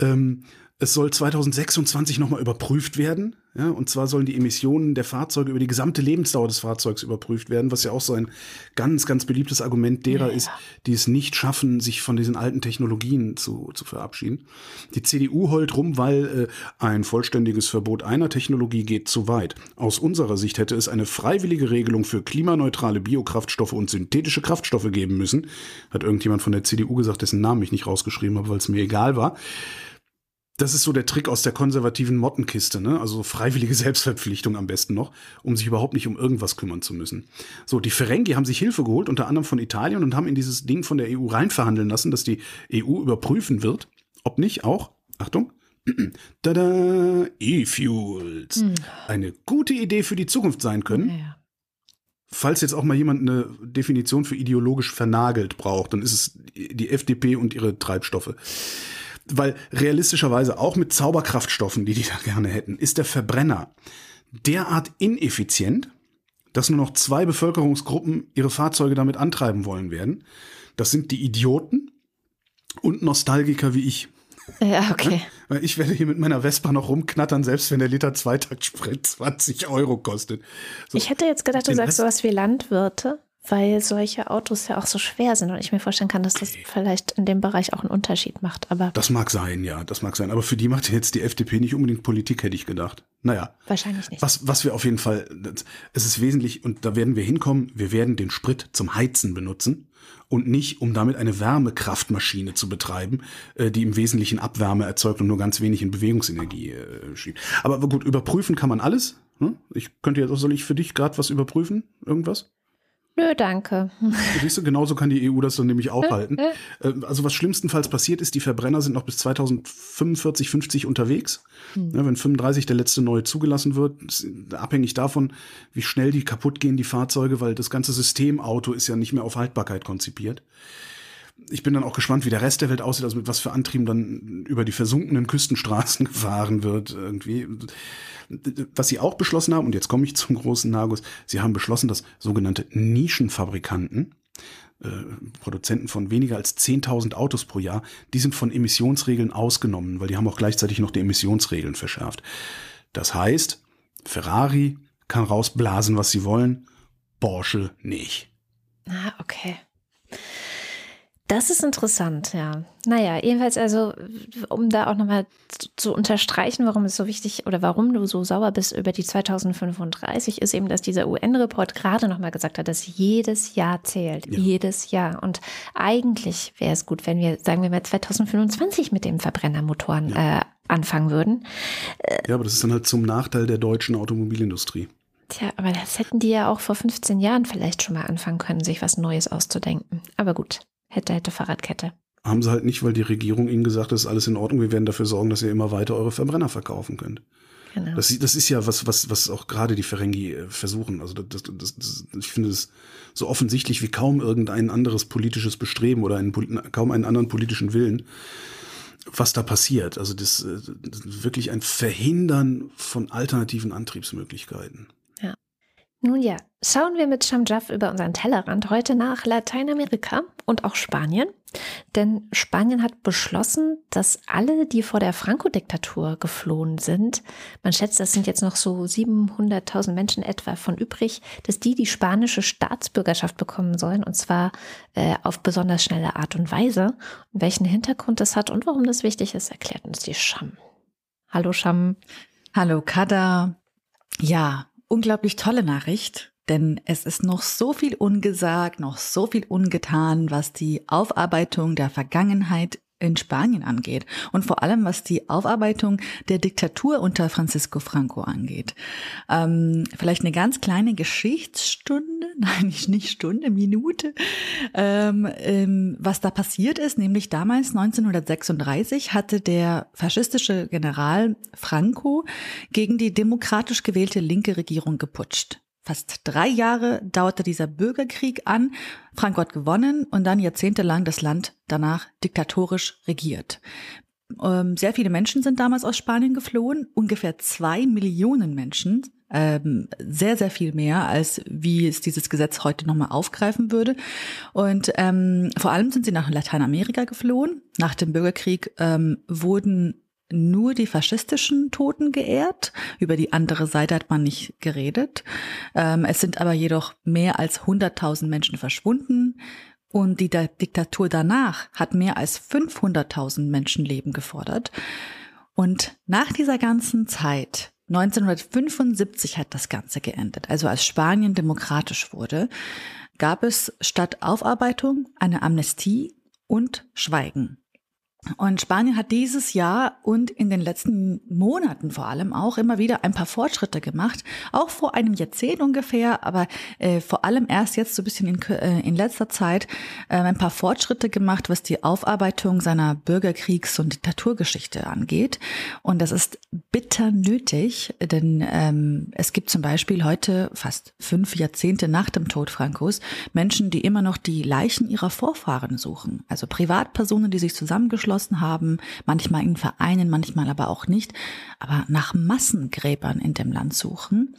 Ähm, es soll 2026 nochmal überprüft werden. Ja, und zwar sollen die Emissionen der Fahrzeuge über die gesamte Lebensdauer des Fahrzeugs überprüft werden, was ja auch so ein ganz, ganz beliebtes Argument derer ja. ist, die es nicht schaffen, sich von diesen alten Technologien zu, zu verabschieden. Die CDU heult rum, weil äh, ein vollständiges Verbot einer Technologie geht zu weit. Aus unserer Sicht hätte es eine freiwillige Regelung für klimaneutrale Biokraftstoffe und synthetische Kraftstoffe geben müssen, hat irgendjemand von der CDU gesagt, dessen Namen ich nicht rausgeschrieben habe, weil es mir egal war das ist so der Trick aus der konservativen Mottenkiste, ne? Also freiwillige Selbstverpflichtung am besten noch, um sich überhaupt nicht um irgendwas kümmern zu müssen. So, die Ferengi haben sich Hilfe geholt, unter anderem von Italien, und haben in dieses Ding von der EU reinverhandeln lassen, dass die EU überprüfen wird, ob nicht auch, Achtung, tada, E-Fuels, hm. eine gute Idee für die Zukunft sein können. Ja. Falls jetzt auch mal jemand eine Definition für ideologisch vernagelt braucht, dann ist es die FDP und ihre Treibstoffe weil realistischerweise auch mit Zauberkraftstoffen, die die da gerne hätten, ist der Verbrenner derart ineffizient, dass nur noch zwei Bevölkerungsgruppen ihre Fahrzeuge damit antreiben wollen werden. Das sind die Idioten und Nostalgiker wie ich. Ja, okay. Ich werde hier mit meiner Vespa noch rumknattern, selbst wenn der Liter Zweitaktsprit 20 Euro kostet. So, ich hätte jetzt gedacht, du sagst sowas wie Landwirte weil solche Autos ja auch so schwer sind und ich mir vorstellen kann, dass das vielleicht in dem Bereich auch einen Unterschied macht. Aber das mag sein, ja, das mag sein. Aber für die macht jetzt die FDP nicht unbedingt Politik, hätte ich gedacht. Naja. Wahrscheinlich nicht. Was, was wir auf jeden Fall, es ist wesentlich, und da werden wir hinkommen, wir werden den Sprit zum Heizen benutzen und nicht, um damit eine Wärmekraftmaschine zu betreiben, äh, die im Wesentlichen Abwärme erzeugt und nur ganz wenig in Bewegungsenergie äh, schiebt. Aber gut, überprüfen kann man alles. Hm? Ich könnte jetzt, soll ich für dich gerade was überprüfen? Irgendwas? Nö, danke. Siehst du, genauso kann die EU das dann nämlich aufhalten. Ähm, also was schlimmstenfalls passiert ist, die Verbrenner sind noch bis 2045, 50 unterwegs. Hm. Ja, wenn 35 der letzte neue zugelassen wird, abhängig davon, wie schnell die kaputt gehen, die Fahrzeuge, weil das ganze System Auto ist ja nicht mehr auf Haltbarkeit konzipiert ich bin dann auch gespannt, wie der Rest der Welt aussieht, also mit was für Antrieben dann über die versunkenen Küstenstraßen gefahren wird irgendwie. Was sie auch beschlossen haben, und jetzt komme ich zum großen Nagus, sie haben beschlossen, dass sogenannte Nischenfabrikanten, äh, Produzenten von weniger als 10.000 Autos pro Jahr, die sind von Emissionsregeln ausgenommen, weil die haben auch gleichzeitig noch die Emissionsregeln verschärft. Das heißt, Ferrari kann rausblasen, was sie wollen, Porsche nicht. Ah, okay. Das ist interessant, ja. Naja, jedenfalls also, um da auch nochmal zu, zu unterstreichen, warum es so wichtig oder warum du so sauer bist über die 2035, ist eben, dass dieser UN-Report gerade nochmal gesagt hat, dass jedes Jahr zählt. Ja. Jedes Jahr. Und eigentlich wäre es gut, wenn wir, sagen wir mal, 2025 mit den Verbrennermotoren ja. äh, anfangen würden. Ja, aber das ist dann halt zum Nachteil der deutschen Automobilindustrie. Tja, aber das hätten die ja auch vor 15 Jahren vielleicht schon mal anfangen können, sich was Neues auszudenken. Aber gut. Hätte, hätte Fahrradkette. Haben sie halt nicht, weil die Regierung ihnen gesagt hat, das ist alles in Ordnung, wir werden dafür sorgen, dass ihr immer weiter eure Verbrenner verkaufen könnt. Genau. Das, das ist ja was, was, was auch gerade die Ferengi äh, versuchen. Also das, das, das, ich finde es so offensichtlich wie kaum irgendein anderes politisches Bestreben oder einen, kaum einen anderen politischen Willen, was da passiert. Also das, äh, das wirklich ein Verhindern von alternativen Antriebsmöglichkeiten. Nun ja, schauen wir mit Shamjaf über unseren Tellerrand heute nach Lateinamerika und auch Spanien. Denn Spanien hat beschlossen, dass alle, die vor der Franco-Diktatur geflohen sind, man schätzt, das sind jetzt noch so 700.000 Menschen etwa von übrig, dass die die spanische Staatsbürgerschaft bekommen sollen und zwar äh, auf besonders schnelle Art und Weise. Und welchen Hintergrund das hat und warum das wichtig ist, erklärt uns die Scham. Hallo Sham. Hallo Kada. Ja, unglaublich tolle Nachricht, denn es ist noch so viel ungesagt, noch so viel ungetan, was die Aufarbeitung der Vergangenheit in Spanien angeht und vor allem was die Aufarbeitung der Diktatur unter Francisco Franco angeht. Ähm, vielleicht eine ganz kleine Geschichtsstunde, nein, nicht, Stunde, Minute, ähm, ähm, was da passiert ist, nämlich damals 1936 hatte der faschistische General Franco gegen die demokratisch gewählte linke Regierung geputscht. Fast drei Jahre dauerte dieser Bürgerkrieg an. Franco hat gewonnen und dann jahrzehntelang das Land danach diktatorisch regiert. Ähm, sehr viele Menschen sind damals aus Spanien geflohen, ungefähr zwei Millionen Menschen, ähm, sehr, sehr viel mehr, als wie es dieses Gesetz heute nochmal aufgreifen würde. Und ähm, vor allem sind sie nach Lateinamerika geflohen. Nach dem Bürgerkrieg wurden nur die faschistischen Toten geehrt. Über die andere Seite hat man nicht geredet. Ähm, es sind aber jedoch mehr als 100.000 Menschen verschwunden. Und die Diktatur danach hat mehr als 500.000 Menschenleben gefordert. Und nach dieser ganzen Zeit, 1975 hat das Ganze geendet, also als Spanien demokratisch wurde, gab es statt Aufarbeitung eine Amnestie und Schweigen. Und Spanien hat dieses Jahr und in den letzten Monaten vor allem auch immer wieder ein paar Fortschritte gemacht, auch vor einem Jahrzehnt ungefähr, aber äh, vor allem erst jetzt so ein bisschen in, äh, in letzter Zeit äh, ein paar Fortschritte gemacht, was die Aufarbeitung seiner Bürgerkriegs- und Diktaturgeschichte angeht. Und das ist bitter nötig, denn ähm, es gibt zum Beispiel heute, fast fünf Jahrzehnte nach dem Tod Frankos, Menschen, die immer noch die Leichen ihrer Vorfahren suchen. Also Privatpersonen, die sich zusammengeschlossen geschlossen haben, manchmal in Vereinen, manchmal aber auch nicht, aber nach Massengräbern in dem Land suchen.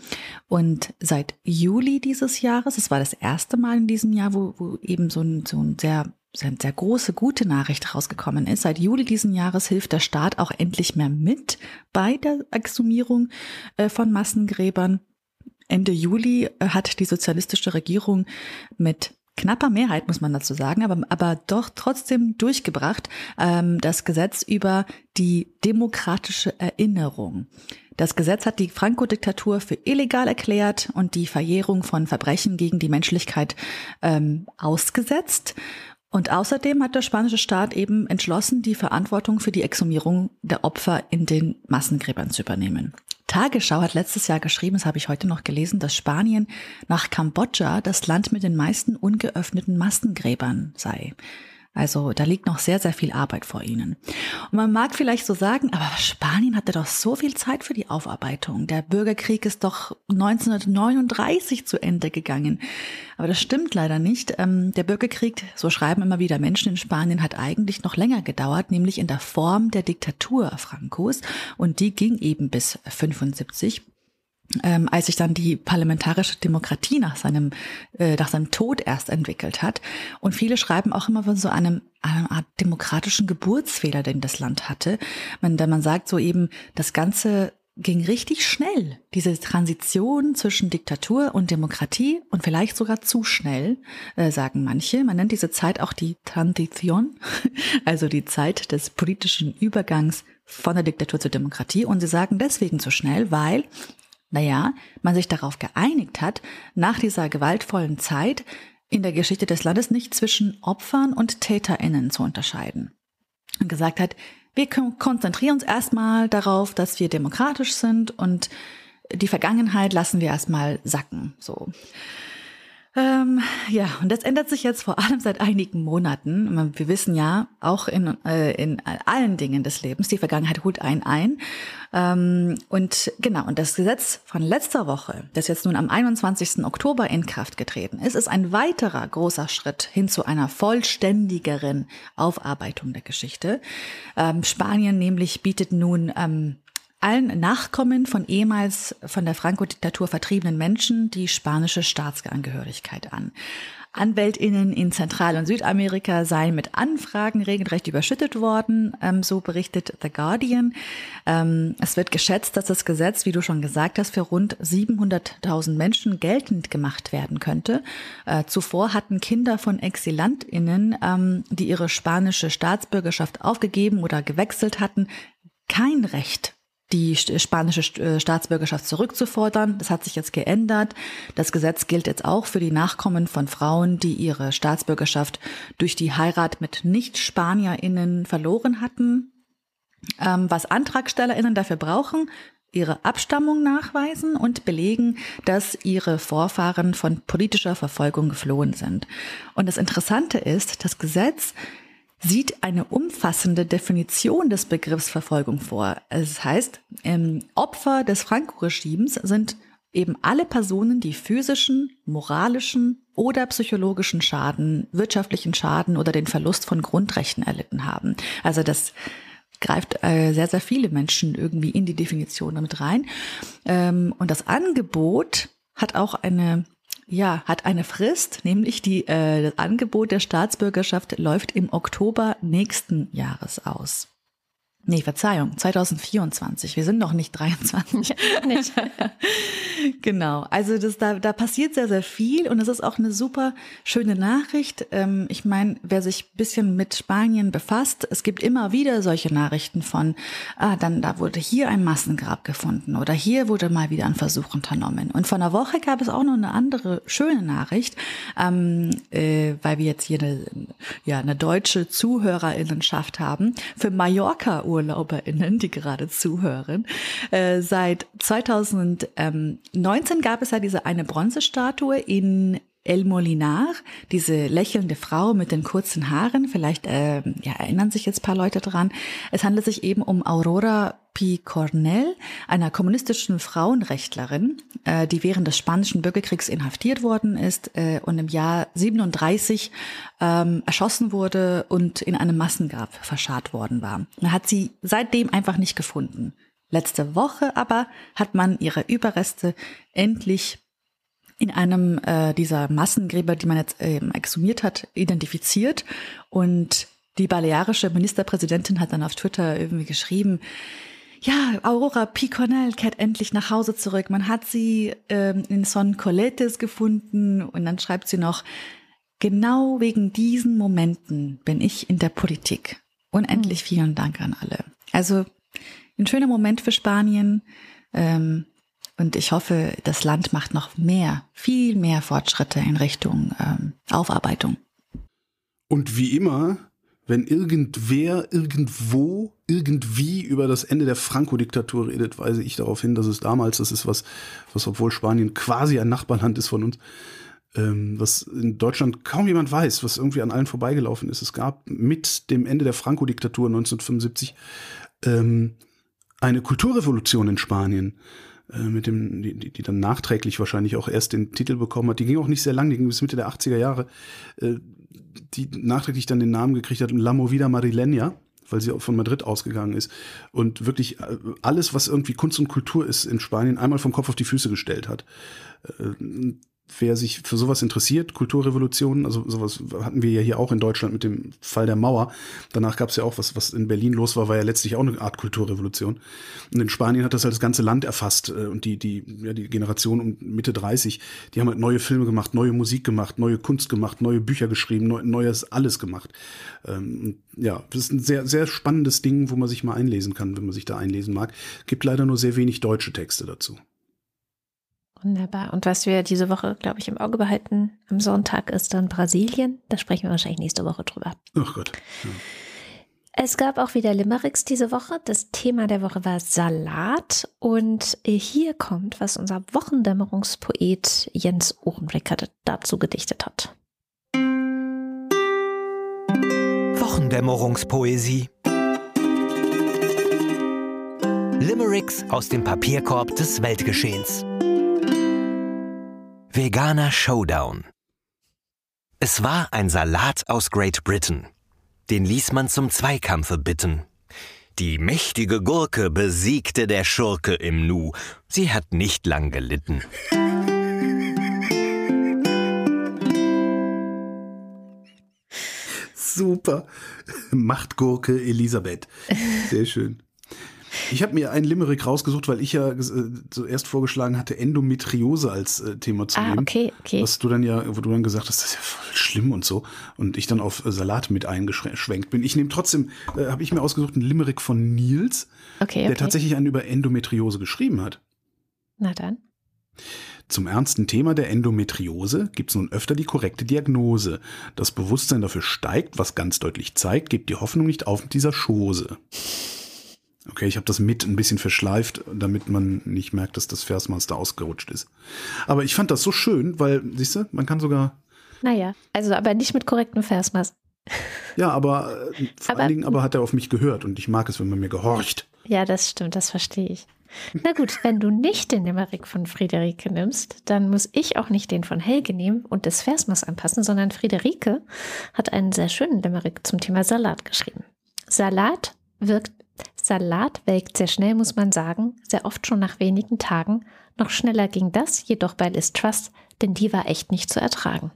Und seit Juli dieses Jahres, es war das erste Mal in diesem Jahr, wo, wo eben so ein, so ein sehr sehr, sehr große, gute Nachricht rausgekommen ist. Seit Juli diesen Jahres hilft der Staat auch endlich mehr mit bei der Exhumierung äh, von Massengräbern. Ende Juli äh, hat die sozialistische Regierung mit knapper Mehrheit, muss man dazu sagen, aber, aber doch trotzdem durchgebracht, ähm, das Gesetz über die demokratische Erinnerung. Das Gesetz hat die Franco-Diktatur für illegal erklärt und die Verjährung von Verbrechen gegen die Menschlichkeit ähm, ausgesetzt. Und außerdem hat der spanische Staat eben entschlossen, die Verantwortung für die Exhumierung der Opfer in den Massengräbern zu übernehmen. Tagesschau hat letztes Jahr geschrieben, das habe ich heute noch gelesen, dass Spanien nach Kambodscha das Land mit den meisten ungeöffneten Massengräbern sei. Also da liegt noch sehr, sehr viel Arbeit vor ihnen. Und man mag vielleicht so sagen, aber Spanien hatte doch so viel Zeit für die Aufarbeitung. Der Bürgerkrieg ist doch 1939 zu Ende gegangen. Aber das stimmt leider nicht. Ähm, der Bürgerkrieg, so schreiben immer wieder Menschen in Spanien, hat eigentlich noch länger gedauert, nämlich in der Form der Diktatur Francos. Und die ging eben bis 75 ähm, als sich dann die parlamentarische Demokratie nach seinem, äh, nach seinem Tod erst entwickelt hat. Und viele schreiben auch immer von so einem, einer Art demokratischen Geburtsfehler, den das Land hatte. Man, da man sagt so eben, das Ganze ging richtig schnell, diese Transition zwischen Diktatur und Demokratie und vielleicht sogar zu schnell, äh, sagen manche. Man nennt diese Zeit auch die Transition, also die Zeit des politischen Übergangs von der Diktatur zur Demokratie. Und sie sagen deswegen zu schnell, weil naja, man sich darauf geeinigt hat, nach dieser gewaltvollen Zeit in der Geschichte des Landes nicht zwischen Opfern und Täterinnen zu unterscheiden. Und gesagt hat, wir konzentrieren uns erstmal darauf, dass wir demokratisch sind und die Vergangenheit lassen wir erstmal sacken, so. Ähm, ja, und das ändert sich jetzt vor allem seit einigen Monaten. Wir wissen ja, auch in, äh, in allen Dingen des Lebens, die Vergangenheit holt einen ein. Ähm, und genau, und das Gesetz von letzter Woche, das jetzt nun am 21. Oktober in Kraft getreten ist, ist ein weiterer großer Schritt hin zu einer vollständigeren Aufarbeitung der Geschichte. Ähm, Spanien nämlich bietet nun ähm, allen Nachkommen von ehemals von der Franco-Diktatur vertriebenen Menschen die spanische Staatsangehörigkeit an. Anwältinnen in Zentral- und Südamerika seien mit Anfragen regelrecht überschüttet worden, ähm, so berichtet The Guardian. Ähm, es wird geschätzt, dass das Gesetz, wie du schon gesagt hast, für rund 700.000 Menschen geltend gemacht werden könnte. Äh, zuvor hatten Kinder von Exilantinnen, ähm, die ihre spanische Staatsbürgerschaft aufgegeben oder gewechselt hatten, kein Recht die spanische äh, Staatsbürgerschaft zurückzufordern. Das hat sich jetzt geändert. Das Gesetz gilt jetzt auch für die Nachkommen von Frauen, die ihre Staatsbürgerschaft durch die Heirat mit Nicht-SpanierInnen verloren hatten. Ähm, was AntragstellerInnen dafür brauchen, ihre Abstammung nachweisen und belegen, dass ihre Vorfahren von politischer Verfolgung geflohen sind. Und das Interessante ist, das Gesetz sieht eine umfassende Definition des Begriffs Verfolgung vor. Es heißt, ähm, Opfer des Franco-Regimes sind eben alle Personen, die physischen, moralischen oder psychologischen Schaden, wirtschaftlichen Schaden oder den Verlust von Grundrechten erlitten haben. Also das greift äh, sehr, sehr viele Menschen irgendwie in die Definition damit rein. Ähm, und das Angebot hat auch eine ja, hat eine Frist, nämlich die, äh, das Angebot der Staatsbürgerschaft läuft im Oktober nächsten Jahres aus. Nee, Verzeihung, 2024. Wir sind noch nicht 23. nicht. genau. Also das, da, da passiert sehr, sehr viel und es ist auch eine super schöne Nachricht. Ähm, ich meine, wer sich bisschen mit Spanien befasst, es gibt immer wieder solche Nachrichten von, ah, dann da wurde hier ein Massengrab gefunden oder hier wurde mal wieder ein Versuch unternommen. Und vor einer Woche gab es auch noch eine andere schöne Nachricht, ähm, äh, weil wir jetzt hier eine, ja, eine deutsche Zuhörerinnenschaft haben. Für Mallorca UrlauberInnen, die gerade zuhören. Äh, seit 2019 gab es ja diese eine Bronzestatue in El Molinar, diese lächelnde Frau mit den kurzen Haaren, vielleicht äh, ja, erinnern sich jetzt paar Leute dran. Es handelt sich eben um Aurora P. Cornell, einer kommunistischen Frauenrechtlerin, äh, die während des spanischen Bürgerkriegs inhaftiert worden ist äh, und im Jahr 37 ähm, erschossen wurde und in einem Massengrab verscharrt worden war. Man hat sie seitdem einfach nicht gefunden. Letzte Woche aber hat man ihre Überreste endlich in einem äh, dieser Massengräber, die man jetzt äh, exhumiert hat, identifiziert. Und die balearische Ministerpräsidentin hat dann auf Twitter irgendwie geschrieben, ja, Aurora Piconel kehrt endlich nach Hause zurück. Man hat sie ähm, in Son Coletes gefunden und dann schreibt sie noch, genau wegen diesen Momenten bin ich in der Politik. Unendlich hm. vielen Dank an alle. Also ein schöner Moment für Spanien. Ähm, und ich hoffe, das Land macht noch mehr, viel mehr Fortschritte in Richtung ähm, Aufarbeitung. Und wie immer, wenn irgendwer irgendwo irgendwie über das Ende der Franco-Diktatur redet, weise ich darauf hin, dass es damals, das ist was, was obwohl Spanien quasi ein Nachbarland ist von uns, ähm, was in Deutschland kaum jemand weiß, was irgendwie an allen vorbeigelaufen ist. Es gab mit dem Ende der Franco-Diktatur 1975 ähm, eine Kulturrevolution in Spanien. Äh, mit dem, die, die dann nachträglich wahrscheinlich auch erst den Titel bekommen hat. Die ging auch nicht sehr lang, die ging bis Mitte der 80er Jahre, äh, die nachträglich dann den Namen gekriegt hat, La Movida Madrileña, weil sie von Madrid ausgegangen ist und wirklich äh, alles, was irgendwie Kunst und Kultur ist in Spanien, einmal vom Kopf auf die Füße gestellt hat wer sich für sowas interessiert, Kulturrevolutionen, also sowas hatten wir ja hier auch in Deutschland mit dem Fall der Mauer. Danach gab es ja auch was, was in Berlin los war, war ja letztlich auch eine Art Kulturrevolution. Und in Spanien hat das halt das ganze Land erfasst äh, und die, die, ja, die Generation um Mitte 30, die haben halt neue Filme gemacht, neue Musik gemacht, neue Kunst gemacht, neue Bücher geschrieben, neu, neues alles gemacht. Ähm, ja, das ist ein sehr, sehr spannendes Ding, wo man sich mal einlesen kann, wenn man sich da einlesen mag. Gibt leider nur sehr wenig deutsche Texte dazu. Wunderbar. Und was wir diese Woche, glaube ich, im Auge behalten am Sonntag ist dann Brasilien. Da sprechen wir wahrscheinlich nächste Woche drüber. Ach Gott. Ja. Es gab auch wieder Limericks diese Woche. Das Thema der Woche war Salat. Und hier kommt, was unser Wochendämmerungspoet Jens Ohrenblick dazu gedichtet hat. Wochendämmerungspoesie. Limericks aus dem Papierkorb des Weltgeschehens. Veganer Showdown. Es war ein Salat aus Great Britain. Den ließ man zum Zweikampfe bitten. Die mächtige Gurke besiegte der Schurke im Nu. Sie hat nicht lang gelitten. Super. Machtgurke Elisabeth. Sehr schön. Ich habe mir einen Limerick rausgesucht, weil ich ja äh, zuerst vorgeschlagen hatte, Endometriose als äh, Thema zu ah, nehmen. okay, okay. Was du dann ja, wo du dann gesagt hast, das ist ja voll schlimm und so. Und ich dann auf äh, Salat mit eingeschwenkt bin. Ich nehme trotzdem, äh, habe ich mir ausgesucht, einen Limerick von Nils, okay, der okay. tatsächlich einen über Endometriose geschrieben hat. Na dann. Zum ernsten Thema der Endometriose gibt es nun öfter die korrekte Diagnose. Das Bewusstsein dafür steigt, was ganz deutlich zeigt, gebt die Hoffnung nicht auf mit dieser Chose. Okay, ich habe das mit ein bisschen verschleift, damit man nicht merkt, dass das Versmaß da ausgerutscht ist. Aber ich fand das so schön, weil, siehst du, man kann sogar. Naja, also aber nicht mit korrektem Versmaß. Ja, aber äh, vor Aber- allen Dingen aber hat er auf mich gehört und ich mag es, wenn man mir gehorcht. Ja, das stimmt, das verstehe ich. Na gut, wenn du nicht den Limerick von Friederike nimmst, dann muss ich auch nicht den von Helge nehmen und das Versmaß anpassen, sondern Friederike hat einen sehr schönen Limerick zum Thema Salat geschrieben. Salat wirkt, Salat welkt sehr schnell, muss man sagen, sehr oft schon nach wenigen Tagen. Noch schneller ging das, jedoch bei Liz Trust, denn die war echt nicht zu ertragen.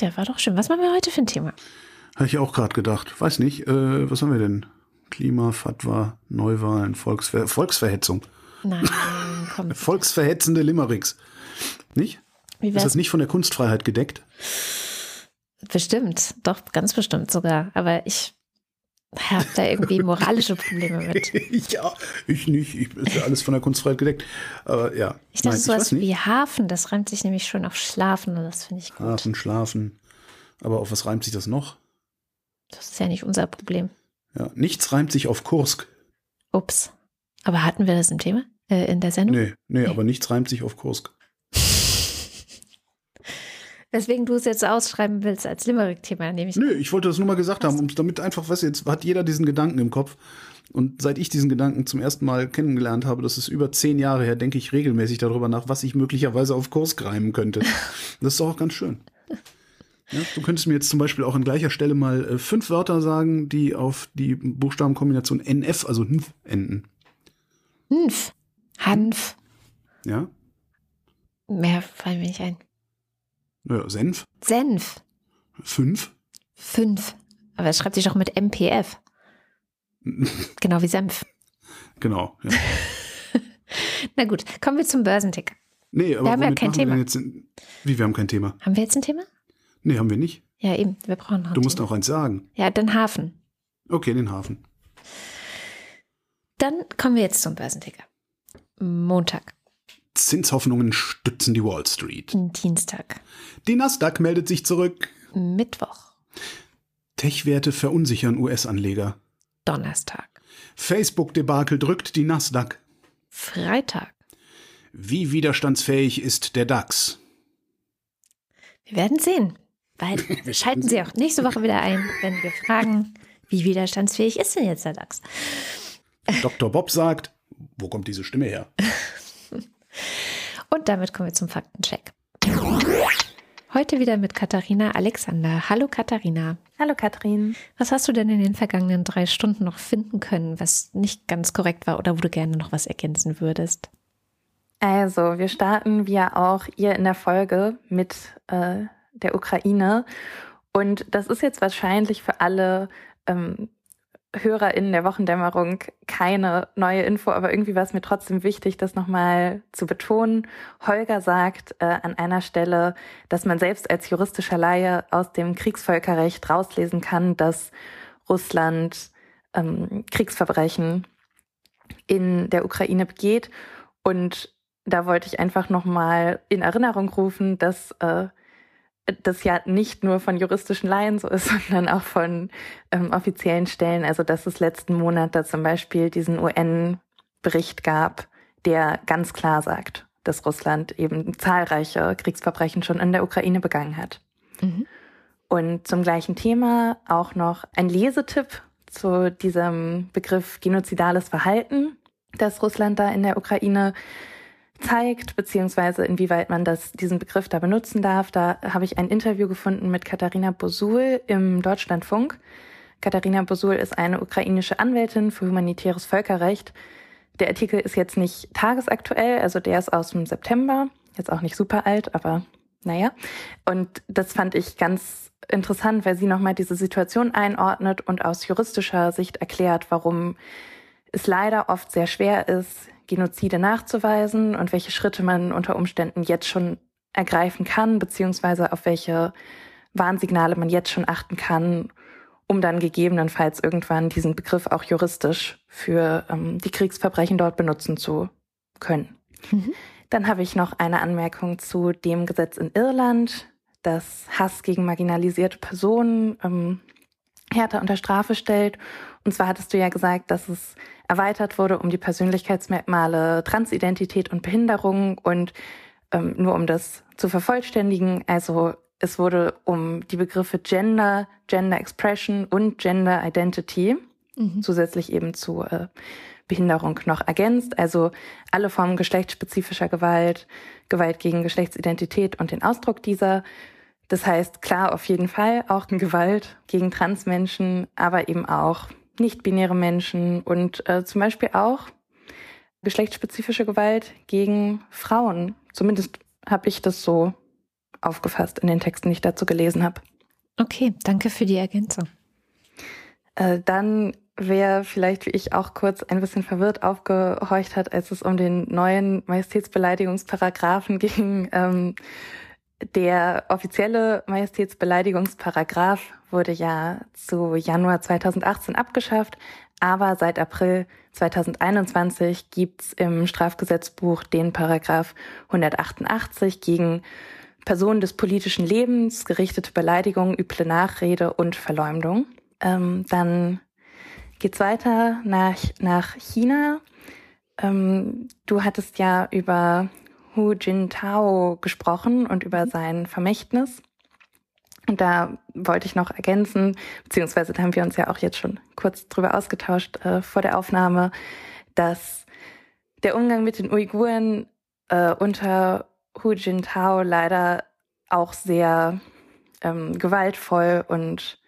Der war doch schön. Was machen wir heute für ein Thema? Habe ich auch gerade gedacht. Weiß nicht, äh, was haben wir denn? Klima, Fatwa, Neuwahlen, Volksver Volksverhetzung. Nein, komm. Volksverhetzende Limericks. Nicht? Wie Ist das nicht von der Kunstfreiheit gedeckt? Bestimmt, doch, ganz bestimmt sogar. Aber ich habe da irgendwie moralische Probleme mit. ja, ich nicht. Ich ist ja alles von der Kunstfreiheit gedeckt. Aber ja. Ich dachte, sowas wie Hafen, das reimt sich nämlich schön auf Schlafen und das finde ich gut. Schlafen, schlafen. Aber auf was reimt sich das noch? Das ist ja nicht unser Problem. Ja, nichts reimt sich auf Kursk. Ups. Aber hatten wir das im Thema? Äh, in der Sendung? Nee, nee, aber nichts reimt sich auf Kursk. Weswegen du es jetzt ausschreiben willst als Limerick-Thema, nehme ich. Nö, ich wollte das nur mal gesagt haben, um damit einfach, weißt du, jetzt hat jeder diesen Gedanken im Kopf. Und seit ich diesen Gedanken zum ersten Mal kennengelernt habe, das ist über zehn Jahre her, denke ich regelmäßig darüber nach, was ich möglicherweise auf Kursk reimen könnte. Das ist doch auch ganz schön. Ja, du könntest mir jetzt zum Beispiel auch an gleicher Stelle mal äh, fünf Wörter sagen, die auf die Buchstabenkombination NF, also NF, enden. Hanf. Hanf. Ja? Mehr fallen mir nicht ein. Naja, Senf. Senf. Fünf. Fünf. Aber es schreibt sich doch mit MPF. genau wie Senf. Genau. Ja. Na gut, kommen wir zum Börsenticker. Nee, aber Wir haben ja kein Thema. Jetzt, wie, wir haben kein Thema. Haben wir jetzt ein Thema? Nee, haben wir nicht. Ja, eben. Wir brauchen noch Du musst Thema. auch eins sagen. Ja, dann Hafen. Okay, den Hafen. Dann kommen wir jetzt zum Börsenticker. Montag, Zinshoffnungen stützen die Wall Street. Dienstag, Die Nasdaq meldet sich zurück. Mittwoch, Tech-Werte verunsichern US-Anleger. Donnerstag, Facebook-Debakel drückt die Nasdaq. Freitag. Wie widerstandsfähig ist der DAX? Wir werden sehen. Weil schalten Sie auch nächste Woche wieder ein, wenn wir fragen, wie widerstandsfähig ist denn jetzt der DAX? Dr. Bob sagt, wo kommt diese Stimme her? Und damit kommen wir zum Faktencheck. Heute wieder mit Katharina Alexander. Hallo Katharina. Hallo Katrin. Was hast du denn in den vergangenen drei Stunden noch finden können, was nicht ganz korrekt war oder wo du gerne noch was ergänzen würdest? Also, wir starten wie ja auch ihr in der Folge mit äh, der Ukraine. Und das ist jetzt wahrscheinlich für alle ähm, HörerInnen der Wochendämmerung keine neue Info, aber irgendwie war es mir trotzdem wichtig, das nochmal zu betonen. Holger sagt äh, an einer Stelle, dass man selbst als juristischer Laie aus dem Kriegsvölkerrecht rauslesen kann, dass Russland ähm, Kriegsverbrechen in der Ukraine begeht. Und da wollte ich einfach nochmal in Erinnerung rufen, dass äh, das ja nicht nur von juristischen Laien so ist, sondern auch von ähm, offiziellen Stellen. Also dass es letzten Monat da zum Beispiel diesen UN-Bericht gab, der ganz klar sagt, dass Russland eben zahlreiche Kriegsverbrechen schon in der Ukraine begangen hat. Mhm. Und zum gleichen Thema auch noch ein Lesetipp zu diesem Begriff genozidales Verhalten, das Russland da in der Ukraine zeigt, beziehungsweise inwieweit man das, diesen Begriff da benutzen darf. Da habe ich ein Interview gefunden mit Katharina Bosul im Deutschlandfunk. Katharina Bosul ist eine ukrainische Anwältin für humanitäres Völkerrecht. Der Artikel ist jetzt nicht tagesaktuell, also der ist aus dem September, jetzt auch nicht super alt, aber naja, und das fand ich ganz interessant, weil sie nochmal diese Situation einordnet und aus juristischer Sicht erklärt, warum es leider oft sehr schwer ist, Genozide nachzuweisen und welche Schritte man unter Umständen jetzt schon ergreifen kann, beziehungsweise auf welche Warnsignale man jetzt schon achten kann, um dann gegebenenfalls irgendwann diesen Begriff auch juristisch für ähm, die Kriegsverbrechen dort benutzen zu können. Mhm. Dann habe ich noch eine Anmerkung zu dem Gesetz in Irland, das Hass gegen marginalisierte Personen ähm, härter unter Strafe stellt. Und zwar hattest du ja gesagt, dass es erweitert wurde um die Persönlichkeitsmerkmale Transidentität und Behinderung und ähm, nur um das zu vervollständigen, also es wurde um die Begriffe Gender, Gender Expression und Gender Identity mhm. zusätzlich eben zu äh, Behinderung noch ergänzt. Also alle Formen geschlechtsspezifischer Gewalt, Gewalt gegen Geschlechtsidentität und den Ausdruck dieser. Das heißt, klar, auf jeden Fall auch Gewalt gegen Transmenschen, aber eben auch nicht-binäre Menschen und äh, zum Beispiel auch geschlechtsspezifische Gewalt gegen Frauen. Zumindest habe ich das so aufgefasst in den Texten, die ich dazu gelesen habe. Okay, danke für die Ergänzung. Äh, dann wer vielleicht wie ich auch kurz ein bisschen verwirrt aufgehorcht hat, als es um den neuen Majestätsbeleidigungsparagraphen ging. Ähm, der offizielle Majestätsbeleidigungsparagraph wurde ja zu Januar 2018 abgeschafft, aber seit April 2021 gibt's im Strafgesetzbuch den Paragraph 188 gegen Personen des politischen Lebens, gerichtete Beleidigung, üble Nachrede und Verleumdung. Ähm, dann geht's weiter nach, nach China. Ähm, du hattest ja über Hu Jintao gesprochen und über sein Vermächtnis. Und da wollte ich noch ergänzen, beziehungsweise da haben wir uns ja auch jetzt schon kurz drüber ausgetauscht äh, vor der Aufnahme, dass der Umgang mit den Uiguren äh, unter Hu Jintao leider auch sehr ähm, gewaltvoll und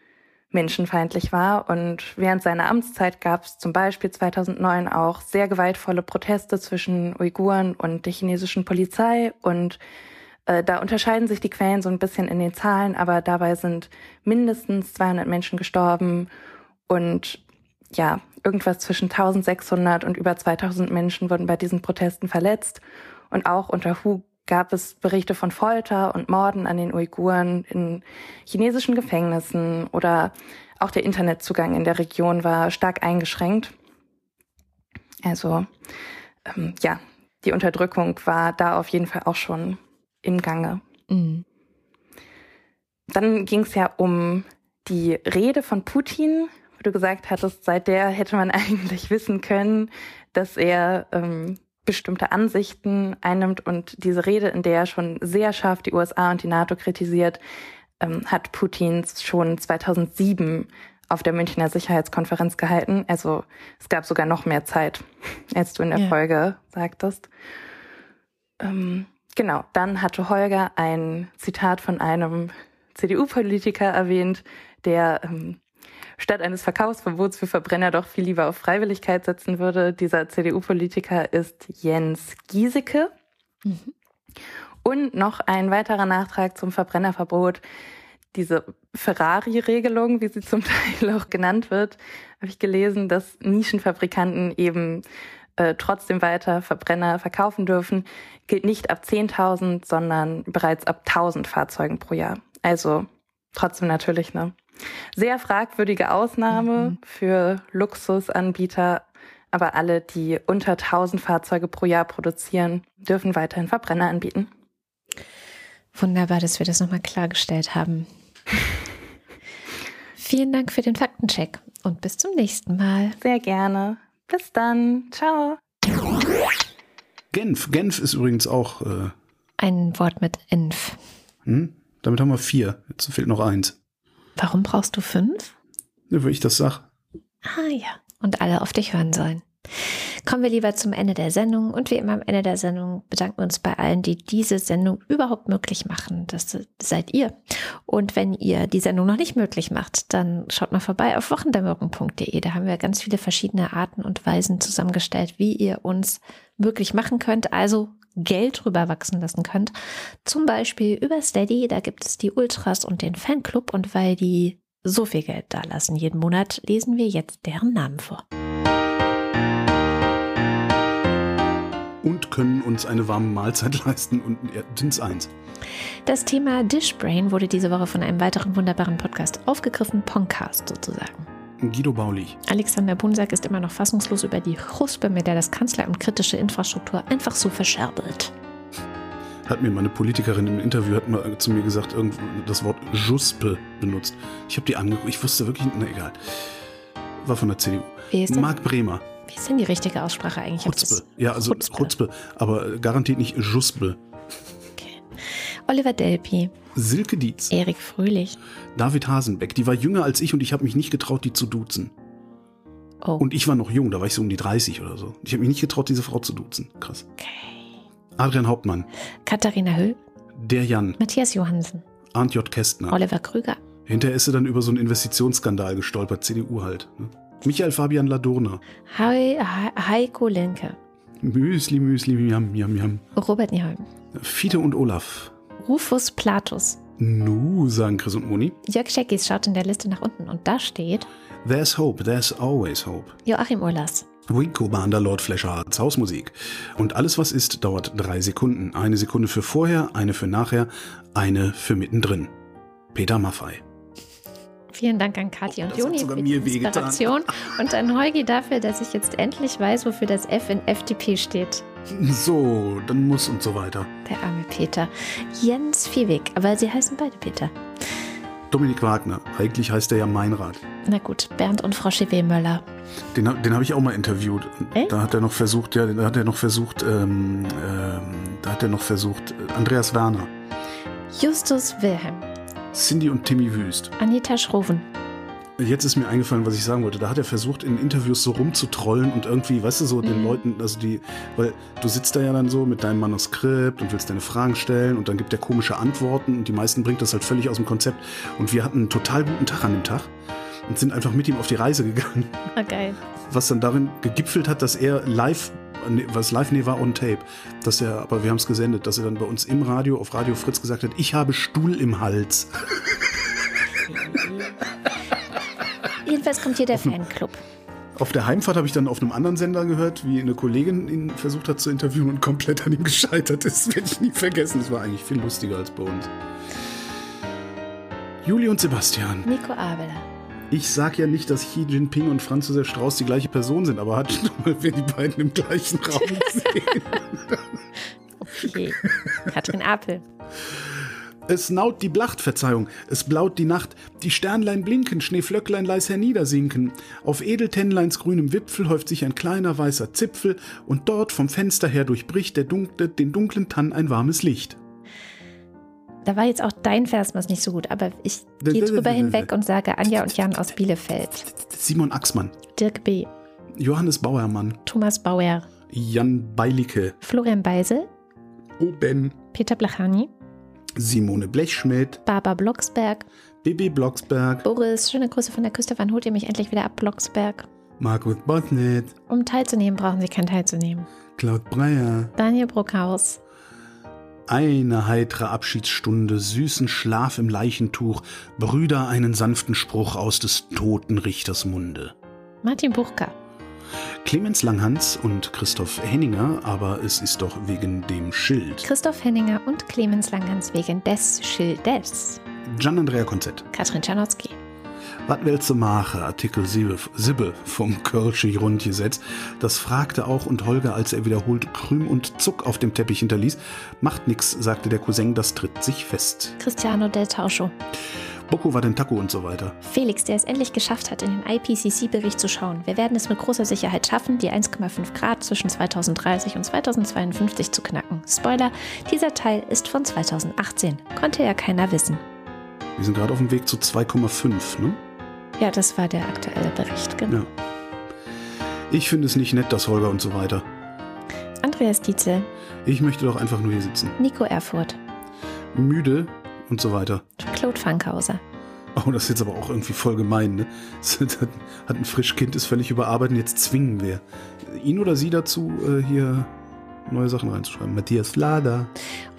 menschenfeindlich war. Und während seiner Amtszeit gab es zum Beispiel 2009 auch sehr gewaltvolle Proteste zwischen Uiguren und der chinesischen Polizei. Und äh, da unterscheiden sich die Quellen so ein bisschen in den Zahlen, aber dabei sind mindestens 200 Menschen gestorben und ja, irgendwas zwischen 1600 und über 2000 Menschen wurden bei diesen Protesten verletzt. Und auch unter Hu gab es Berichte von Folter und Morden an den Uiguren in chinesischen Gefängnissen oder auch der Internetzugang in der Region war stark eingeschränkt. Also ähm, ja, die Unterdrückung war da auf jeden Fall auch schon im Gange. Mhm. Dann ging es ja um die Rede von Putin, wo du gesagt hattest, seit der hätte man eigentlich wissen können, dass er ähm, bestimmte Ansichten einnimmt und diese Rede, in der er schon sehr scharf die USA und die NATO kritisiert, ähm, hat Putin schon 2007 auf der Münchner Sicherheitskonferenz gehalten. Also es gab sogar noch mehr Zeit, als du in der ja. Folge sagtest. Ähm, genau, dann hatte Holger ein Zitat von einem CDU-Politiker erwähnt, der ähm, statt eines Verkaufsverbots für Verbrenner doch viel lieber auf Freiwilligkeit setzen würde. Dieser CDU-Politiker ist Jens Giesecke. Mhm. Und noch ein weiterer Nachtrag zum Verbrennerverbot. Diese Ferrari-Regelung, wie sie zum Teil auch genannt wird, habe ich gelesen, dass Nischenfabrikanten eben äh, trotzdem weiter Verbrenner verkaufen dürfen, gilt nicht ab 10.000, sondern bereits ab 1.000 Fahrzeugen pro Jahr. Also trotzdem natürlich eine sehr fragwürdige Ausnahme mhm. für Luxusanbieter, aber alle, die unter 1000 Fahrzeuge pro Jahr produzieren, dürfen weiterhin Verbrenner anbieten. Wunderbar, dass wir das nochmal klargestellt haben. Vielen Dank für den Faktencheck und bis zum nächsten Mal. Sehr gerne. Bis dann. Ciao. Genf. Genf ist übrigens auch. Äh Ein Wort mit Inf. Hm? Damit haben wir vier. Jetzt fehlt noch eins. Warum brauchst du fünf? Ja, weil ich das sag. Ah ja, und alle auf dich hören sollen. Kommen wir lieber zum Ende der Sendung. Und wie immer am Ende der Sendung bedanken wir uns bei allen, die diese Sendung überhaupt möglich machen. Das seid ihr. Und wenn ihr die Sendung noch nicht möglich macht, dann schaut mal vorbei auf wochendämmerung.de. Da haben wir ganz viele verschiedene Arten und Weisen zusammengestellt, wie ihr uns möglich machen könnt. Also Geld rüberwachsen lassen könnt. Zum Beispiel über Steady, da gibt es die Ultras und den Fanclub und weil die so viel Geld da lassen jeden Monat, lesen wir jetzt deren Namen vor. Und können uns eine warme Mahlzeit leisten und sind's eins. Das Thema Dishbrain wurde diese Woche von einem weiteren wunderbaren Podcast aufgegriffen, Poncast sozusagen. Guido Baulich. Alexander Bunsack ist immer noch fassungslos über die Chuspe, mit der das Kanzleramt kritische Infrastruktur einfach so verscherbelt. Hat mir meine Politikerin im Interview hat mal zu mir gesagt, irgendwo das Wort Juspe benutzt. Ich habe die angeguckt, ich wusste wirklich, na egal. War von der CDU. Wie ist denn, Marc Bremer. Wie ist denn die richtige Aussprache eigentlich? Chutzpe. Ja, also Chutzpe. Chutzpe. Aber garantiert nicht Juspe. Okay. Oliver Delpi, Silke Dietz. Erik Fröhlich. David Hasenbeck. Die war jünger als ich und ich habe mich nicht getraut, die zu duzen. Oh, Und ich war noch jung, da war ich so um die 30 oder so. Ich habe mich nicht getraut, diese Frau zu duzen. Krass. Adrian Hauptmann. Katharina Höll, Der Jan. Matthias Johansen, Arndt J. Kästner. Oliver Krüger, Hinterher ist sie dann über so einen Investitionsskandal gestolpert, CDU halt. Ne? Michael Fabian Ladurner. Hei- Hei- Heiko Linke, Müsli, Müsli, Miam, Miam, Miam. Robert Nieholm, Fiete und Olaf. Rufus Platus. Nu, sagen Chris und Moni. Jörg Scheckis schaut in der Liste nach unten und da steht There's hope, there's always hope. Joachim Urlas, Winko Bander, Lord Flesherhards Hausmusik. Und alles, was ist, dauert drei Sekunden. Eine Sekunde für vorher, eine für nachher, eine für mittendrin. Peter Maffei. Vielen Dank an Kathi und Oh, hat Joni für die. Inspiration und an Heugi dafür, dass ich jetzt endlich weiß, wofür das F in FDP steht. So, dann muss und so weiter. Der arme Peter. Jens Viehweg, aber sie heißen beide Peter. Dominik Wagner. Eigentlich heißt er ja Meinrad. Na gut, Bernd und Frau Chevy-Möller. Den, den habe ich auch mal interviewt. Echt? Da hat er noch versucht, ja, da hat er noch versucht, ähm, ähm, da hat er noch versucht, äh, Andreas Werner, Justus Wilhelm. Cindy und Timmy Wüst. Anita Schroven. Jetzt ist mir eingefallen, was ich sagen wollte. Da hat er versucht, in Interviews so rumzutrollen und irgendwie, weißt du, so den Mhm. Leuten, also die, weil du sitzt da ja dann so mit deinem Manuskript und willst deine Fragen stellen und dann gibt er komische Antworten und die meisten bringt das halt völlig aus dem Konzept. Und wir hatten einen total guten Tag an dem Tag und sind einfach mit ihm auf die Reise gegangen. Ah, geil. was dann darin gegipfelt hat, dass er live, was live, nee, war on tape, dass er, aber wir haben es gesendet, dass er dann bei uns im Radio, auf Radio Fritz gesagt hat, ich habe Stuhl im Hals. Jedenfalls kommt hier der Fanclub. Auf der Heimfahrt habe ich dann auf einem anderen Sender gehört, wie eine Kollegin ihn versucht hat zu interviewen und komplett an ihm gescheitert ist. Das werde ich nie vergessen. Das war eigentlich viel lustiger als bei uns. Juli und Sebastian. Nico Abeler. Ich sag ja nicht, dass Xi Jinping und Franz Josef Strauß die gleiche Person sind, aber hat schon mal wer die beiden im gleichen Raum gesehen. Okay. Katrin Apel. Es naut die Blacht, Verzeihung, es blaut die Nacht, die Sternlein blinken, Schneeflöcklein leis herniedersinken. Auf Edeltennleins grünem Wipfel häuft sich ein kleiner weißer Zipfel, und dort vom Fenster her durchbricht der dunkle, den dunklen Tann ein warmes Licht. Da war jetzt auch dein Versmaß nicht so gut, aber ich gehe drüber hinweg und sage Anja und Jan aus Bielefeld. Simon Axmann, Dirk B., Johannes Bauermann, Thomas Bauer, Jan Beilicke, Florian Beisel, Oben, Peter Blachani, Simone Blechschmidt, Barbara Blocksberg, Bibi Blocksberg, Boris, schöne Grüße von der Küste. Wann holt ihr mich endlich wieder ab, Blocksberg? Markus Botnet, Um teilzunehmen, brauchen Sie kein teilzunehmen. Claude Breyer. Daniel Bruckhaus, Eine heitere Abschiedsstunde, süßen Schlaf im Leichentuch, Brüder einen sanften Spruch aus des toten Richters Munde. Martin Buchka, Clemens Langhans und Christoph Henninger, aber es ist doch wegen dem Schild. Christoph Henninger und Clemens Langhans wegen des Schildes. Gian Andrea Konzett. Katrin Czarnocki, Was willst du machen? Artikel Sibbe, Sibbe vom Kölsche Grundgesetz. Das fragte auch und Holger, als er wiederholt Krüm und Zuck auf dem Teppich hinterließ. Macht nix, sagte der Cousin, das tritt sich fest. Cristiano del Tauscho, Boko war den Taco und so weiter. Felix, der es endlich geschafft hat, in den IPCC-Bericht zu schauen. Wir werden es mit großer Sicherheit schaffen, die 1,5 Grad zwischen 2030 und 2052 zu knacken. Spoiler, dieser Teil ist von 2018. Konnte ja keiner wissen. Wir sind gerade auf dem Weg zu 2,5, ne? Ja, das war der aktuelle Bericht, genau. Ja. Ich finde es nicht nett, dass Holger und so weiter. Andreas Dietzel, Ich möchte doch einfach nur hier sitzen. Nico Erfurt, Müde und so weiter. Claude Fankhauser, Oh, das ist jetzt aber auch irgendwie voll gemein, ne? Hat, hat ein Frischkind, ist völlig überarbeitet und jetzt zwingen wir ihn oder sie dazu, äh, hier neue Sachen reinzuschreiben. Matthias Lader,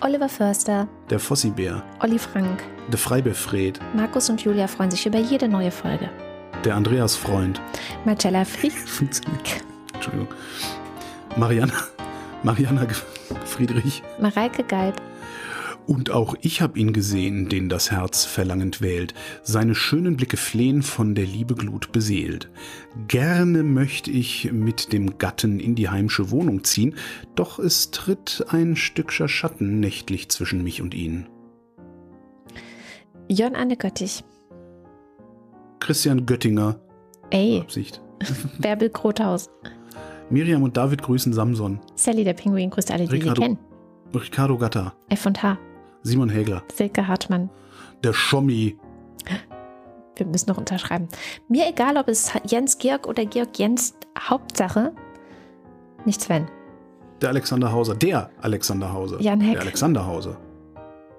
Oliver Förster, der Fossibär, Olli Frank, der Freibefred, Markus und Julia freuen sich über jede neue Folge. der Andreas-Freund. Marcella Fried, Entschuldigung. Mariana, Mariana Friedrich. Mareike Galb, Und auch ich hab ihn gesehen, den das Herz verlangend wählt, seine schönen Blicke flehen von der Liebe Glut beseelt. Gerne möchte ich mit dem Gatten in die heimsche Wohnung ziehen, doch es tritt ein Stückscher Schatten nächtlich zwischen mich und ihn. Jörn Anne Göttich, Christian Göttinger, ey, Absicht. Bärbel Grothaus, Miriam und David grüßen Samson. Sally der Pinguin grüßt alle, die wir Ricardo, kennen. Ricardo Gatter, F und H, Simon Hägler, Silke Hartmann. der Schommi, Wir müssen noch unterschreiben. Mir egal, ob es Jens Georg oder Georg Jens, Hauptsache, nicht Sven. der Alexander Hauser, der Alexander Hauser, Jan Heck. der Alexander Hauser.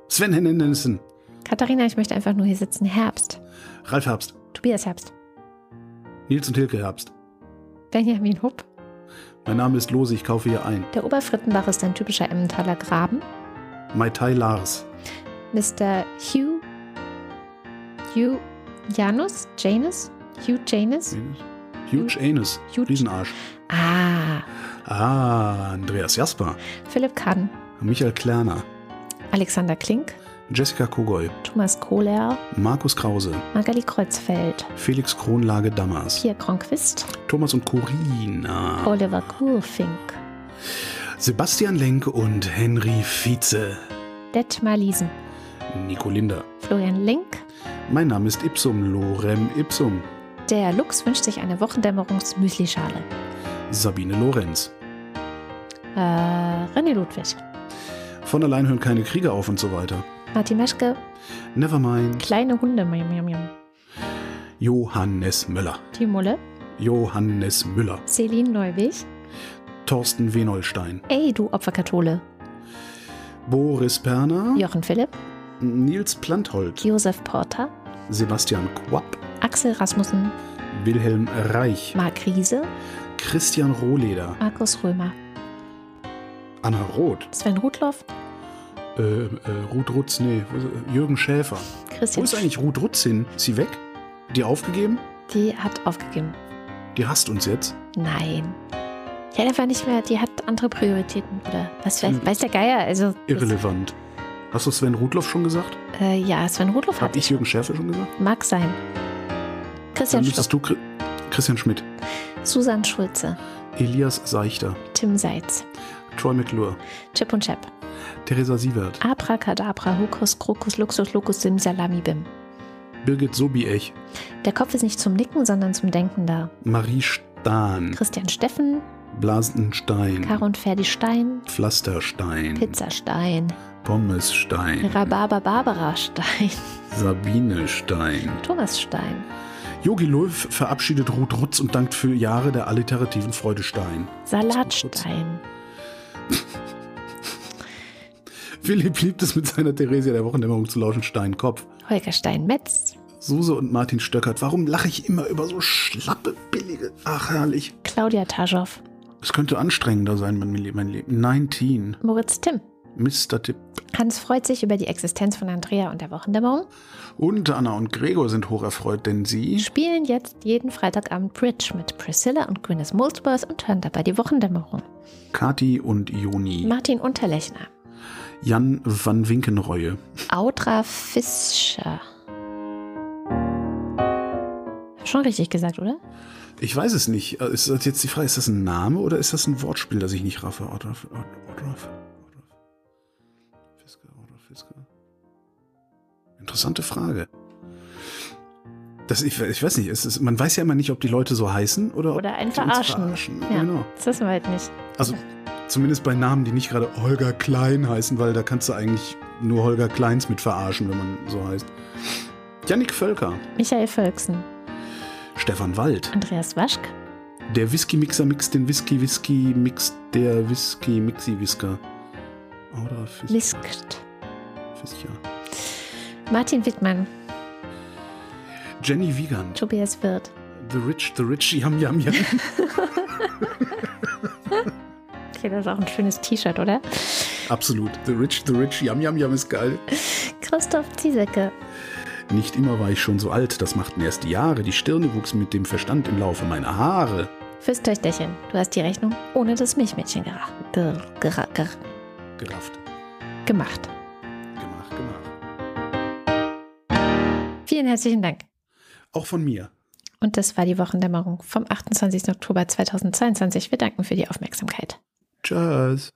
Sven Hennenissen, Katharina, ich möchte einfach nur hier sitzen. Herbst. Ralf Herbst, Tobias Herbst. Nils und Hilke Herbst. Benjamin Hupp. Mein Name ist Lose, ich kaufe hier ein. Der Oberfrittenbach ist ein typischer Emmentaler Graben. Mai Tai Lars, Mr. Hugh. Hugh Janus? Janus? Hugh Janus? Huge Anus, Huge- Riesenarsch. Ah. Ah, Andreas Jasper, Philipp Kahn. Michael Klerner, Alexander Klink. Jessica Kogoy, Thomas Kohler. Markus Krause, Magali Kreuzfeld. Felix Kronlage Dammers, Pia Kronquist. Thomas und Corina, Oliver Kurfink. Sebastian Lenk und Henry Vize, Detmar Liesen. Nico Linder. Florian Link. Mein Name ist Ipsum, Lorem Ipsum, Der Lux wünscht sich eine Wochendämmerungs-Müslischale. Sabine Lorenz. Äh, René Ludwig. Von allein hören keine Kriege auf und so weiter. Martin Meschke. Nevermind. Kleine Hunde. Miam, miam, miam. Johannes Müller. Die Mulle. Johannes Müller. Celine Neuwig. Thorsten Wenolstein. Ey, du Opferkathole. Boris Perner. Jochen Philipp. Nils Planthold. Josef Porter. Sebastian Quapp. Axel Rasmussen. Wilhelm Reich. Marc Riese. Christian Rohleder. Markus Römer. Anna Roth. Sven Rudloff. Äh, äh, Ruth Rutz, nee, wo Jürgen Schäfer. Wo Christian. ist eigentlich Ruth Rutz hin? Ist sie weg? Die aufgegeben? Die hat aufgegeben. Die hasst uns jetzt. Nein. Die hat einfach nicht mehr, die hat andere Prioritäten. Oder was weiß, Hm. weiß der Geier. Also, Irrelevant. Hast du Sven Rudloff schon gesagt? äh, ja, Sven Rudloff Hab hat ich Jürgen Schäfer schon gesagt? Mag sein. Christian Dann müsstest du Chri- Christian Schmidt, Susan Schulze. Elias Seichter, Tim Seitz. Troy McClure, Chip und Chap. Theresa Sievert, Abracadabra, Hokus, Krokus, Luxus, Locus, Sim, Salami, Bim. Birgit Sobiech, Der Kopf ist nicht zum Nicken, sondern zum Denken da. Marie Stahn, Christian Steffen, Blasenstein, Caro und Ferdi Stein, Pflasterstein, Pizzastein, Pommesstein, Rhabarber Barbara Stein, Sabine Stein. Thomas Stein, Yogi Löw verabschiedet Ruth Rutz und dankt für Jahre der alliterativen Freude Stein. Salatstein, Philipp liebt es mit seiner Theresia der Wochendämmerung zu lauschen, Stein, Kopf. Holger Stein-Metz, Suse und Martin Stöckert. Warum lache ich immer über so schlappe, billige? Ach, herrlich. Claudia Taschow, Es könnte anstrengender sein, mein, Le- mein Leben. 19. Moritz Timm. Mr. Tipp. Hans freut sich über die Existenz von Andrea und der Wochendämmerung. Und Anna und Gregor sind hocherfreut, denn sie Spielen jetzt jeden Freitagabend Bridge mit Priscilla und Gwyneth Molesworth und hören dabei die Wochendämmerung. Kati und Joni. Martin Unterlechner, Jan van Winkenreue. Audra Fischer. Schon richtig gesagt, oder? Ich weiß es nicht. Äh, Ist das jetzt die Frage, ist das ein Name oder ist das ein Wortspiel, das ich nicht raffe? Audra, Audra, Audra, Fisker, Audra Fisker. Interessante Frage. Das, ich, ich weiß nicht, es ist, man weiß ja immer nicht, ob die Leute so heißen oder, Oder ein ob die uns Verarschen. verarschen. Ja, Genau. das wissen wir halt nicht. Also zumindest bei Namen, die nicht gerade Holger Klein heißen, weil da kannst du eigentlich nur Holger Kleins mit verarschen, wenn man so heißt. Jannik Völker, Michael Völksen, Stefan Wald, Andreas Waschk, der Whisky-Mixer mixt den Whisky-Whisky, mixt der Whisky-Mixi-Whisker. Oder Fis Liskt, Fischer. Martin Wittmann, Jenny Wiegand, Tobias Wirth, The Rich, The Rich, Yam Yam Yam. Okay, das ist auch ein schönes T-Shirt, oder? Absolut. The Rich, The Rich, Yam Yam Yam ist geil. Christoph Ziesecke. Nicht immer war ich schon so alt, das machten erst die Jahre. Die Stirne wuchs mit dem Verstand im Laufe meiner Haare. Fürs Töchterchen. Du hast die Rechnung ohne das Milchmädchen geracht. Ger, ger, ger, Gerafft. gemacht. Gemacht, gemacht. Vielen herzlichen Dank. Auch von mir. Und das war die Wochendämmerung vom 28. Oktober 2022. Wir danken für die Aufmerksamkeit. Tschüss.